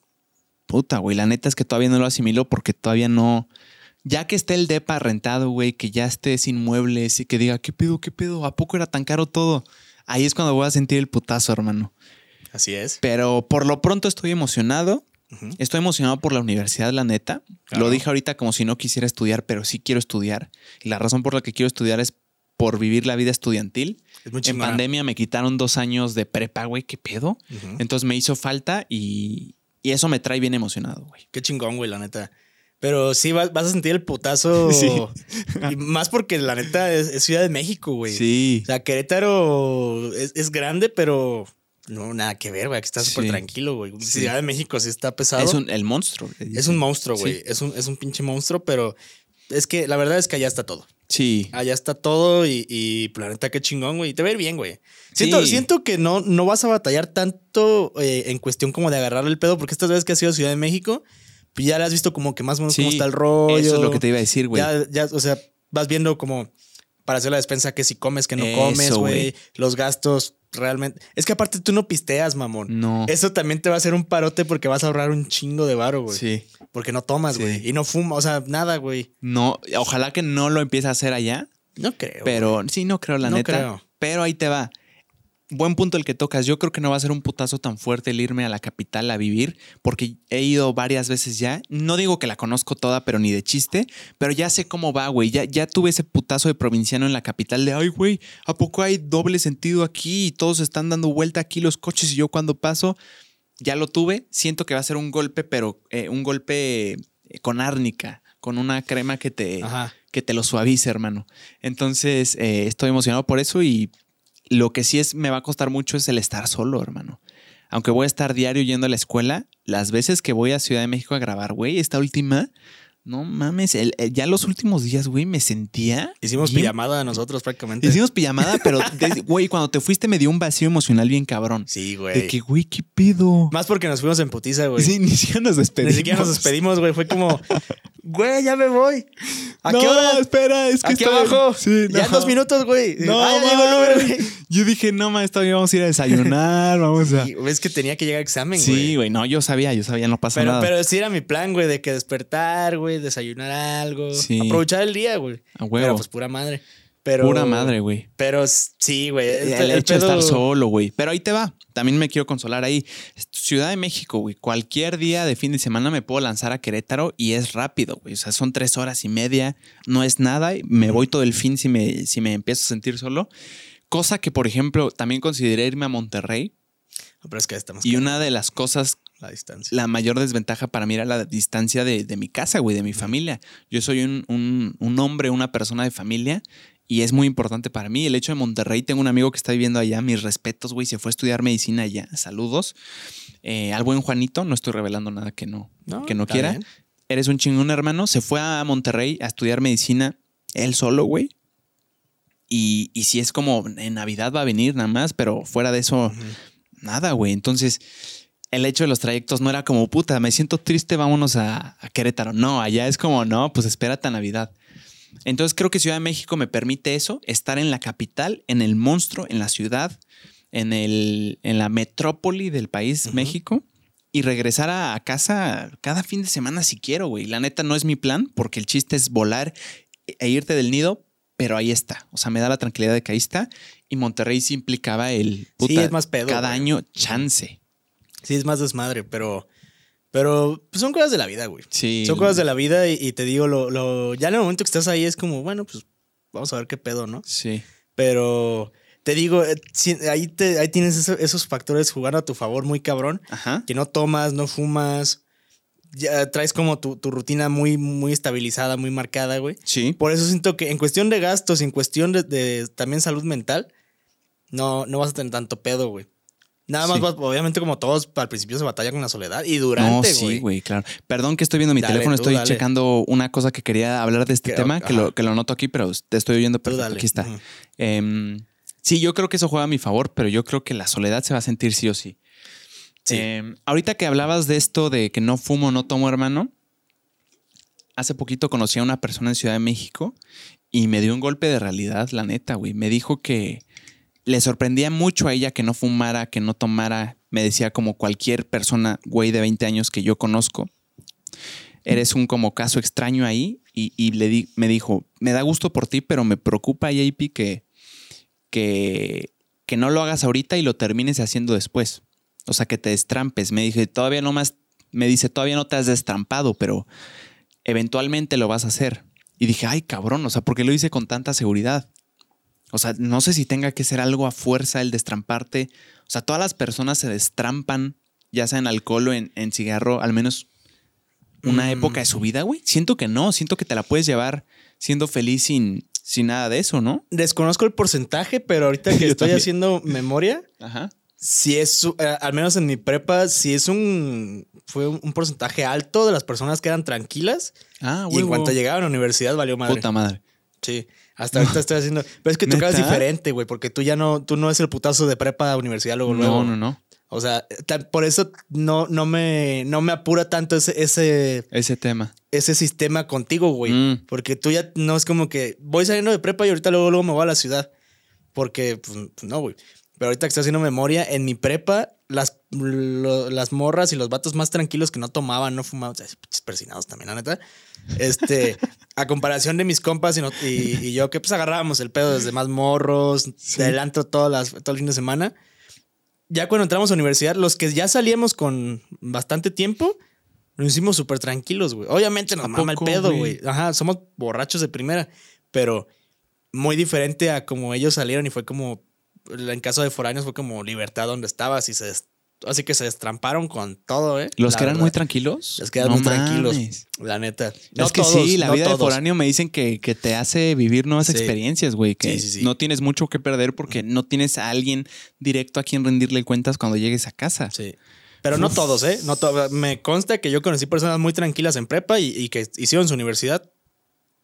puta, güey, la neta es que todavía no lo asimilo porque todavía no. Ya que esté el depa rentado, güey, que ya esté sin muebles y que diga, ¿qué pedo, qué pedo? ¿A poco era tan caro todo? Ahí es cuando voy a sentir el putazo, hermano. Así es. Pero por lo pronto estoy emocionado. Estoy emocionado por la universidad, la neta. Claro. Lo dije ahorita como si no quisiera estudiar, pero sí quiero estudiar. Y la razón por la que quiero estudiar es por vivir la vida estudiantil. Es muy En pandemia me quitaron dos años de prepa, güey, ¿qué pedo? Entonces me hizo falta y, y eso me trae bien emocionado, güey. Qué chingón, güey, la neta. Pero sí vas, vas a sentir el putazo. Sí. Y más porque la neta es, es Ciudad de México, güey. Sí. O sea, Querétaro es, es grande, pero no, nada que ver, güey. Aquí está súper Sí. tranquilo, güey. Sí. Ciudad de México sí está pesado. Es un, el monstruo. Es un monstruo, güey. Sí. Es, un, es un pinche monstruo, pero es que la verdad es que allá está todo. Sí. Allá está todo y, y planeta, qué chingón, güey. Te va a ir bien, güey. Siento, siento que no, no vas a batallar tanto eh, en cuestión como de agarrar el pedo, porque estas veces que has ido a Ciudad de México, pues ya le has visto como que más o menos cómo está el rollo. Eso es lo que te iba a decir, güey. Ya, ya, o sea, vas viendo como para hacer la despensa que si comes, que no Eso, comes, güey. Los gastos realmente. Es que aparte tú no pisteas, mamón. No. Eso también te va a hacer un parote porque vas a ahorrar un chingo de varo, güey. Sí. Porque no tomas, Sí. güey. Y no fumas, o sea, nada, güey. No, ojalá que no lo empiece a hacer allá, No creo. pero sí, no creo, la No neta. creo. Pero ahí te va. Buen punto el que tocas. Yo creo que no va a ser un putazo tan fuerte el irme a la capital a vivir, porque he ido varias veces ya. No digo que la conozco toda, pero ni de chiste, pero ya sé cómo va, güey. Ya, ya tuve ese putazo de provinciano en la capital de, ay, güey, ¿a poco hay doble sentido aquí y todos están dando vuelta aquí los coches y yo cuando paso? Ya lo tuve. Siento que va a ser un golpe, pero eh, un golpe eh, con árnica, con una crema que te, Ajá. que te lo suavice, hermano. Entonces, eh, estoy emocionado por eso y lo que sí es me va a costar mucho es el estar solo, hermano. Aunque voy a estar diario yendo a la escuela, las veces que voy a Ciudad de México a grabar, güey, esta última, no mames, el- el- ya los últimos días, güey, me sentía. Hicimos bien- pijamada nosotros prácticamente. Hicimos pijamada, pero, de- güey, cuando te fuiste me dio un vacío emocional bien cabrón. Sí, güey. De que, güey, ¿qué pedo? Más porque nos fuimos en putiza, güey. Sí, ni siquiera nos despedimos. Ni siquiera nos despedimos, güey. Fue como, güey, ya me voy. ¿A no, qué hora? espera, es que Aquí está- abajo. Sí, Ya en no. dos minutos, güey. No, ah, ya llegó el Uber, güey. Yo dije, no, mames, todavía vamos a ir a desayunar, vamos a. Es que tenía que llegar a examen, güey. Sí, güey, no, yo sabía, yo sabía, no pasa Pero, nada. pero sí era mi plan, güey, de que despertar, güey, desayunar algo. Sí. Aprovechar el día, güey. a Pero huevo, pues pura madre. Pero, pura madre, güey. Pero sí, güey. El, el hecho de estar solo, güey. Pero ahí te va. También me quiero consolar ahí. Ciudad de México, güey. Cualquier día de fin de semana me puedo lanzar a Querétaro y es rápido, güey. O sea, son tres horas y media. No es nada. Me voy todo el fin si me, si me empiezo a sentir solo. Cosa que, por ejemplo, también consideré irme a Monterrey. Pero es que estamos Y una de las cosas la distancia. la mayor desventaja para mí era la distancia de, de mi casa, güey, de mi familia. Yo soy un, un- un hombre, una persona de familia y es muy importante para mí. El hecho de Monterrey, tengo un amigo que está viviendo allá, mis respetos, güey, se fue a estudiar medicina allá. Saludos. Eh, al buen Juanito, no estoy revelando nada que no, que no quiera. bien. Eres un chingón, hermano. Se fue a Monterrey a estudiar medicina él solo, güey. Y, y si es como en Navidad va a venir nada más, pero fuera de eso, nada, güey. Entonces, el hecho de los trayectos no era como, puta, me siento triste, vámonos a, a Querétaro. No, allá es como, no, pues espérate a Navidad. Entonces, creo que Ciudad de México me permite eso, estar en la capital, en el monstruo, en la ciudad, en, el, en la metrópoli del país. México, y regresar a, a casa cada fin de semana si quiero, güey. La neta no es mi plan porque el chiste es volar e irte del nido, pero ahí está. O sea, me da la tranquilidad de que ahí está. Y Monterrey sí implicaba el Sí, es más pedo, cada güey. año chance. Sí, es más desmadre, pero. Pero pues, son cosas de la vida, güey. Sí. Son cosas de la vida y, y te digo, lo, lo- ya en el momento que estás ahí es como, bueno, pues vamos a ver qué pedo, ¿no? Sí. Pero te digo, eh, ahí, te, ahí tienes eso- esos factores jugando a tu favor muy cabrón. Ajá. Que no tomas, no fumas. Ya traes como tu, tu rutina muy, muy estabilizada, muy marcada, güey. Sí. Por eso siento que en cuestión de gastos, en cuestión de, de también salud mental, no, no vas a tener tanto pedo, güey. Nada más, Sí. vas- obviamente, como todos, al principio se batalla con la soledad y No, durante, sí, güey. claro. Perdón que estoy viendo mi Dale, teléfono, estoy dale. checando una cosa que quería hablar de este tema, que lo, que lo noto aquí, pero te estoy oyendo perfecto. Aquí está. Em, sí, yo creo que eso juega a mi favor, pero yo creo que la soledad se va a sentir sí o sí. Sí. Em, ahorita que hablabas de esto de que no fumo, no tomo, hermano, hace poquito conocí a una persona en Ciudad de México y me dio un golpe de realidad, la neta, güey. Me dijo que le sorprendía mucho a ella que no fumara, que no tomara. Me decía como cualquier persona, güey, de 20 años que yo conozco. Eres un como caso extraño ahí y, y le di- me dijo, me da gusto por ti, pero me preocupa, JP, que, que, que no lo hagas ahorita y lo termines haciendo después. O sea, que te destrampes. Me dije, todavía no más, me dice, todavía no te has destrampado, pero eventualmente lo vas a hacer. Y dije, ay, cabrón, o sea, ¿por qué lo hice con tanta seguridad? O sea, no sé si tenga que ser algo a fuerza el destramparte. O sea, todas las personas se destrampan, ya sea en alcohol o en, en cigarro, al menos una Mm. época de su vida, güey. Siento que no, siento que te la puedes llevar siendo feliz sin, sin nada de eso, ¿no? Desconozco el porcentaje, pero ahorita que estoy haciendo memoria, Ajá. si es, eh, al menos en mi prepa, si es un, fue un, un porcentaje alto de las personas que eran tranquilas Ah, y en cuanto llegaban a la universidad valió madre. Puta madre. Sí, hasta ahorita estoy haciendo, pero es que tu es diferente, güey, porque tú ya no, tú no es el putazo de prepa a universidad luego, luego. No, no, no. O sea, por eso no, no, me, no me apura tanto ese, ese, Ese tema. ese sistema contigo, güey. Mm. Porque tú ya no es como que voy saliendo de prepa y ahorita luego, luego me voy a la ciudad. Porque, pues, no, güey. Pero ahorita que estoy haciendo memoria, en mi prepa, las, lo- las morras y los vatos más tranquilos que no tomaban, no fumaban, o sea, persinados también, la neta. Este, a comparación de mis compas y, no- y- y yo, que pues agarrábamos el pedo desde más morros, antro todas las, todo el fin de semana. Ya cuando entramos a universidad, los que ya salíamos con bastante tiempo, nos hicimos súper tranquilos, güey. Obviamente nos ¿A mama el pedo, güey. Ajá, somos borrachos de primera, pero muy diferente a como ellos salieron y fue como, en caso de foráneos fue como libertad donde estabas y se, así que se destramparon con todo, ¿eh? Los La que eran verdad. muy tranquilos. Los que eran No muy tranquilos, la neta. es que sí, la vida de foráneo me dicen que, que te hace vivir nuevas Sí. experiencias, güey. Que Sí, sí, sí. no tienes mucho que perder porque no tienes a alguien directo a quien rendirle cuentas cuando llegues a casa. Sí. Pero no todos, ¿eh? No to- me consta que yo conocí personas muy tranquilas en prepa y, y que hicieron su universidad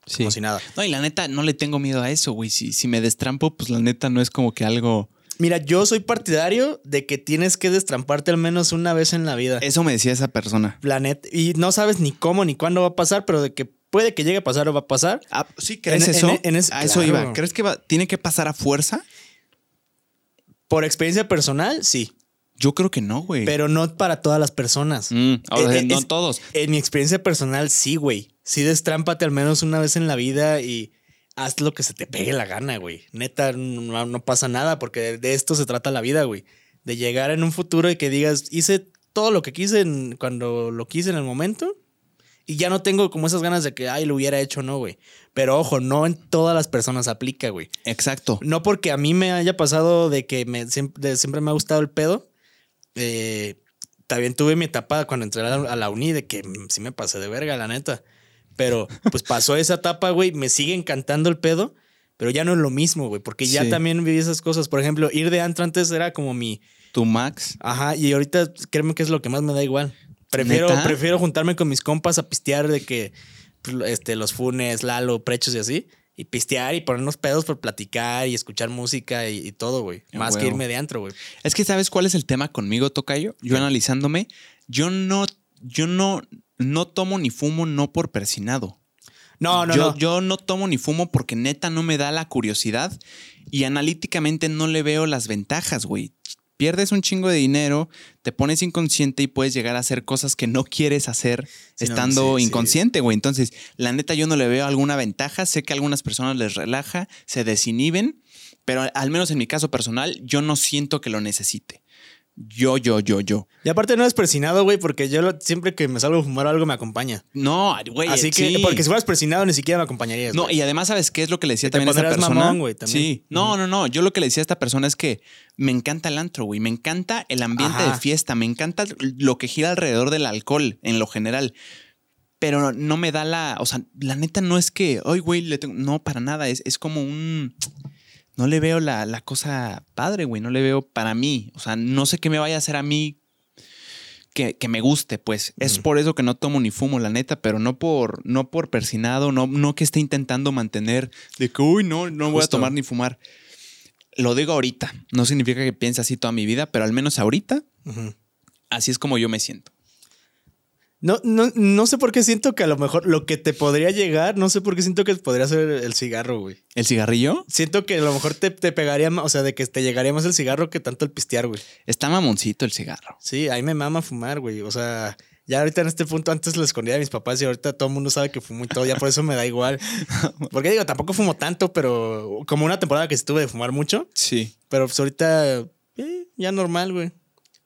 Sí. como si nada. No, y la neta, no le tengo miedo a eso, güey. Si, si me destrampo, pues la neta no es como que algo. Mira, yo soy partidario de que tienes que destramparte al menos una vez en la vida. Eso me decía esa persona. La neta. Y no sabes ni cómo ni cuándo va a pasar, pero de que puede que llegue a pasar o va a pasar. Ah, sí, ¿crees En- eso? en- en ese- a eso claro. iba. ¿Crees que va- tiene que pasar a fuerza? Por experiencia personal, sí. Yo creo que no, güey. Pero no para todas las personas. Mm, o sea, Eh, eh, no es- todos. En mi experiencia personal, sí, güey. Sí, destrámpate al menos una vez en la vida y haz lo que se te pegue la gana, güey. Neta, no, no pasa nada porque de, esto se trata la vida, güey. De llegar en un futuro y que digas, hice todo lo que quise en- cuando lo quise en el momento y ya no tengo como esas ganas de que, ay, lo hubiera hecho, no, güey. Pero ojo, no en todas las personas aplica, güey. Exacto. No porque a mí me haya pasado de que me, siempre, de- siempre me ha gustado el pedo. eh, también tuve mi etapa cuando entré a la, a la uni de que mm, sí me pasé de verga, la neta. Pero pues pasó esa etapa, güey. Me sigue encantando el pedo, pero ya no es lo mismo, güey. Porque ya Sí. también viví esas cosas. Por ejemplo, ir de antro antes era como mi. Tu Max. Ajá, y ahorita créeme que es lo que más me da igual. Prefiero, ¿Neta? prefiero juntarme con mis compas a pistear de que pues, este, los funes, Lalo, prechos y así. Y pistear y ponernos pedos por platicar y escuchar música y, y todo, güey. Más que irme de antro, güey. Es que sabes cuál es el tema conmigo, Tocayo. Yo analizándome, yo no, yo no, no tomo ni fumo no por persinado. No, no, yo, no. yo no tomo ni fumo porque neta no me da la curiosidad y analíticamente no le veo las ventajas, güey. pierdes un chingo de dinero, te pones inconsciente y puedes llegar a hacer cosas que no quieres hacer Sí, estando sí. inconsciente, güey. Entonces, la neta, yo no le veo alguna ventaja. Sé que a algunas personas les relaja, se desinhiben, pero al menos en mi caso personal, yo no siento que lo necesite. Yo, yo, yo, yo. Y aparte no es persinado, güey, porque yo lo- siempre que me salgo a fumar algo me acompaña. No, güey. Así que, sí. porque si fueras persinado ni siquiera me acompañarías. No, y además, ¿sabes qué es lo que le decía Que te también a esta persona? mamón, güey, también. Sí. No, no, no. Yo lo que le decía a esta persona es que me encanta el antro, güey. Me encanta el ambiente Ajá. de fiesta. Me encanta lo que gira alrededor del alcohol en lo general. Pero no me da la. O sea, la neta no es que. Ay, güey, le tengo. No, para nada. Es, es como un. No le veo la, la cosa padre, güey. No le veo para mí. O sea, no sé qué me vaya a hacer a mí que, que me guste, pues. Es por eso que no tomo ni fumo, la neta, pero no por, no por persinado, no, no que esté intentando mantener de que, uy, no, no voy a tomar ni fumar. Lo digo ahorita. No significa que piense así toda mi vida, pero al menos ahorita, así es como yo me siento. No, no, no sé por qué siento que a lo mejor lo que te podría llegar, no sé por qué siento que podría ser el cigarro, güey. ¿El cigarrillo? Siento que a lo mejor te, te pegaría más, o sea, de que te llegaría más el cigarro que tanto el pistear, güey. Está mamoncito el cigarro. Sí, ahí me mama fumar, güey. O sea, ya ahorita en este punto antes lo escondía de mis papás y ahorita todo el mundo sabe que fumo y todo, ya por eso me da igual. Porque digo, tampoco fumo tanto, pero como una temporada que estuve de fumar mucho, Sí. pero pues ahorita eh, ya normal, güey.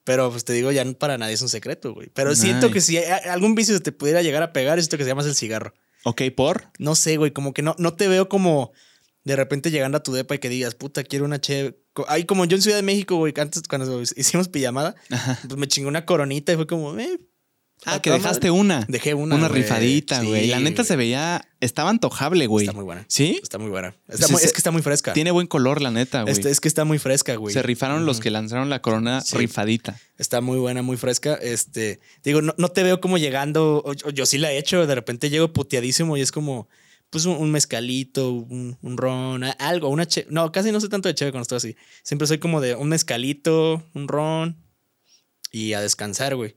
Pero pues te digo, ya para nadie es un secreto, güey. Pero siento que si algún vicio te pudiera llegar a pegar, siento que se llama el cigarro. Ok, por. No sé, güey, como que no, no te veo como de repente llegando a tu depa y que digas, puta, quiero una che. Ay, como yo en Ciudad de México, güey, antes cuando hicimos pijamada, Ajá. pues me chingó una coronita y fue como, eh. Ah, a que dejaste madre. una. Dejé una. Una rifadita, Sí, güey. la neta se veía. Estaba antojable, güey. Está muy buena. ¿Sí? Está muy buena. Está Sí, muy- se- es que está muy fresca. Tiene buen color, la neta, güey. Este- es que está muy fresca, güey. Se rifaron los que lanzaron la corona Sí. rifadita. Está muy buena, muy fresca. Este, digo, no, no te veo como llegando. yo sí la he hecho. De repente llego puteadísimo y es como, pues, un, mezcalito, un, un ron, algo, una che. No, casi no soy tanto de cheve cuando estoy así. Siempre soy como de un mezcalito, un ron y a descansar, güey.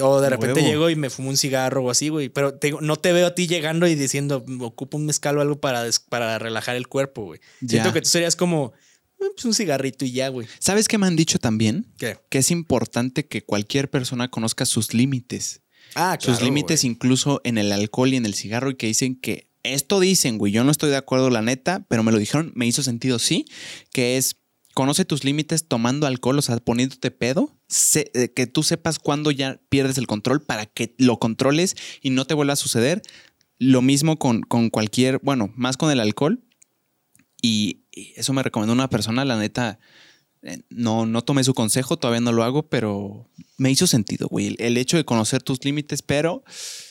O de repente Huevo. llego y me fumo un cigarro o así, güey. Pero te no te veo a ti llegando y diciendo, ocupo un mezcal o algo para, des- para relajar el cuerpo, güey. Siento que tú serías como, eh, pues, un cigarrito y ya, güey. ¿Sabes qué me han dicho también? ¿Qué? Que es importante que cualquier persona conozca sus límites. Ah, sus claro, límites güey. incluso en el alcohol y en el cigarro y que dicen que esto dicen, güey, yo no estoy de acuerdo la neta, pero me lo dijeron, me hizo sentido sí, que es conoce tus límites tomando alcohol, o sea, poniéndote pedo, eh, que tú sepas cuándo ya pierdes el control para que lo controles y no te vuelva a suceder. Lo mismo con, con cualquier, bueno, más con el alcohol. Y, eso me recomendó una persona, la neta, eh, no, no tomé su consejo, todavía no lo hago, pero me hizo sentido, güey. El hecho de conocer tus límites, pero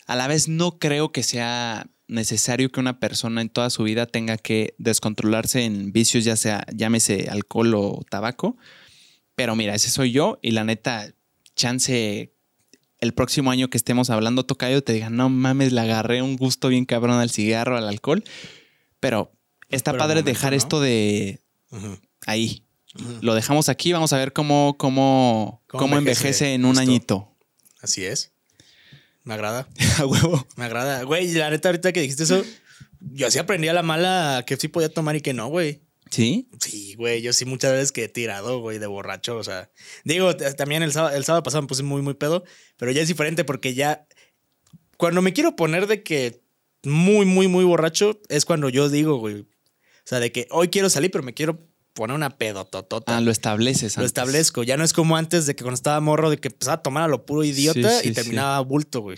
a la vez no creo que sea necesario que una persona en toda su vida tenga que descontrolarse en vicios, ya sea, llámese alcohol o tabaco. Pero mira, ese soy yo y la neta, chance el próximo año que estemos hablando, Tocayo, te diga, no mames, le agarré un gusto bien cabrón al cigarro, al alcohol. Pero está Pero padre momento, dejar ¿no? esto de ahí. Lo dejamos aquí, vamos a ver cómo, cómo, Cómo cómo envejece, envejece en un justo. añito. Así es. Me agrada. A huevo. Me agrada. Güey, la neta, ahorita que dijiste eso, yo sí aprendí a la mala que sí podía tomar y que no, güey. ¿Sí? Sí, güey, yo sí muchas veces que he tirado, güey, de borracho, o sea. Digo, también el sábado, el sábado pasado me puse muy, muy pedo, pero ya es diferente porque ya. Cuando me quiero poner de que muy, muy, muy borracho, es cuando yo digo, güey. O sea, de que hoy quiero salir, pero me quiero poner una pedototota. Ah, lo estableces. Lo antes. establezco. Ya no es como antes de que cuando estaba morro, de que empezaba a tomar a lo puro idiota Sí, sí, y terminaba bulto, güey.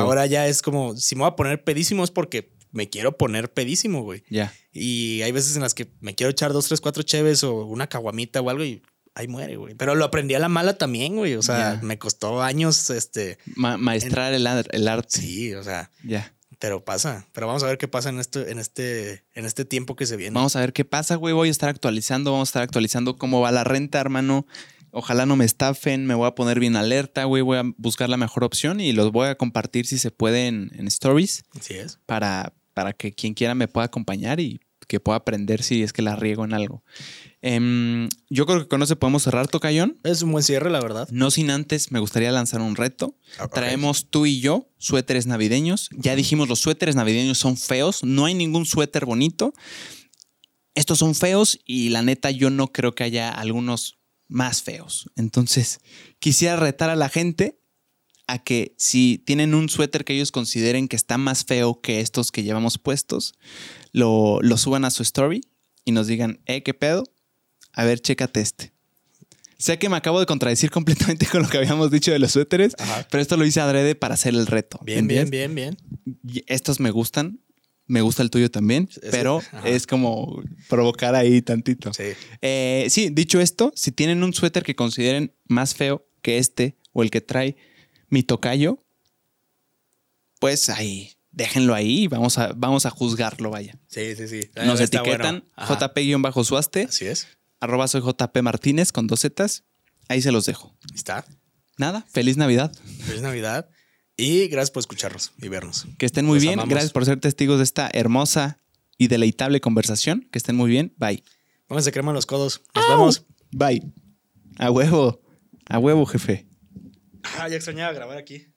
Ahora ya es como, si me voy a poner pedísimo es porque me quiero poner pedísimo, güey. Ya. Y hay veces en las que me quiero echar dos, tres, cuatro cheves o una caguamita o algo y ahí muere, güey. Pero lo aprendí a la mala también, güey. O sea, me costó años, este... Ma- maestrar el, ar- el arte. Sí, o sea, Ya. Pero pasa. Pero vamos a ver qué pasa en este, en este, en este tiempo que se viene. Vamos a ver qué pasa, güey. Voy a estar actualizando, vamos a estar actualizando cómo va la renta, hermano. Ojalá no me estafen, me voy a poner bien alerta, güey. Voy a buscar la mejor opción y los voy a compartir si se puede en, en stories Así es. para, para que quien quiera me pueda acompañar y que pueda aprender si es que la riego en algo. Em, yo creo que con eso podemos cerrar, Tocayón. Es un buen cierre, la verdad. No sin antes, me gustaría lanzar un reto. Ok. Traemos tú y yo suéteres navideños. Ya dijimos, los suéteres navideños son feos. No hay ningún suéter bonito. Estos son feos y la neta yo no creo que haya algunos más feos. Entonces, quisiera retar a la gente a que si tienen un suéter que ellos consideren que está más feo que estos que llevamos puestos, lo, lo suban a su story y nos digan, eh, ¿qué pedo? A ver, chécate este. Sé que me acabo de contradecir completamente con lo que habíamos dicho de los suéteres, Ajá. pero esto lo hice adrede para hacer el reto. Bien, bien, ¿entiendes? bien, bien. Estos me gustan, me gusta el tuyo también, Ese- pero ajá. es como provocar ahí tantito. Sí. Eh, sí, dicho esto, si tienen un suéter que consideren más feo que este o el que trae mi tocayo, pues ahí, déjenlo ahí y vamos a, vamos a juzgarlo, vaya. Sí, sí, sí. Nos etiquetan bueno. Jp-suaste, Así es. arroba soy jp martínez con dos zetas. Ahí se los dejo. Está. Nada, feliz Navidad. Feliz Navidad. Y gracias por escucharnos y vernos. Que estén muy Los bien. amamos. Gracias por ser testigos de esta hermosa y deleitable conversación. Que estén muy bien. Bye. Pónganse crema en los codos. Nos vemos. Bye. A huevo. A huevo, jefe. Ah, ya extrañaba grabar aquí.